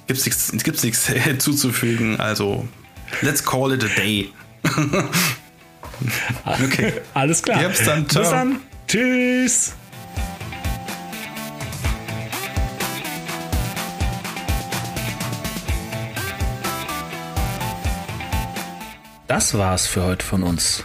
gibt es nichts, gibt's nichts hinzuzufügen. Also let's call it a day. okay. Alles klar. Dann, Bis dann. Tschüss. Das war's für heute von uns.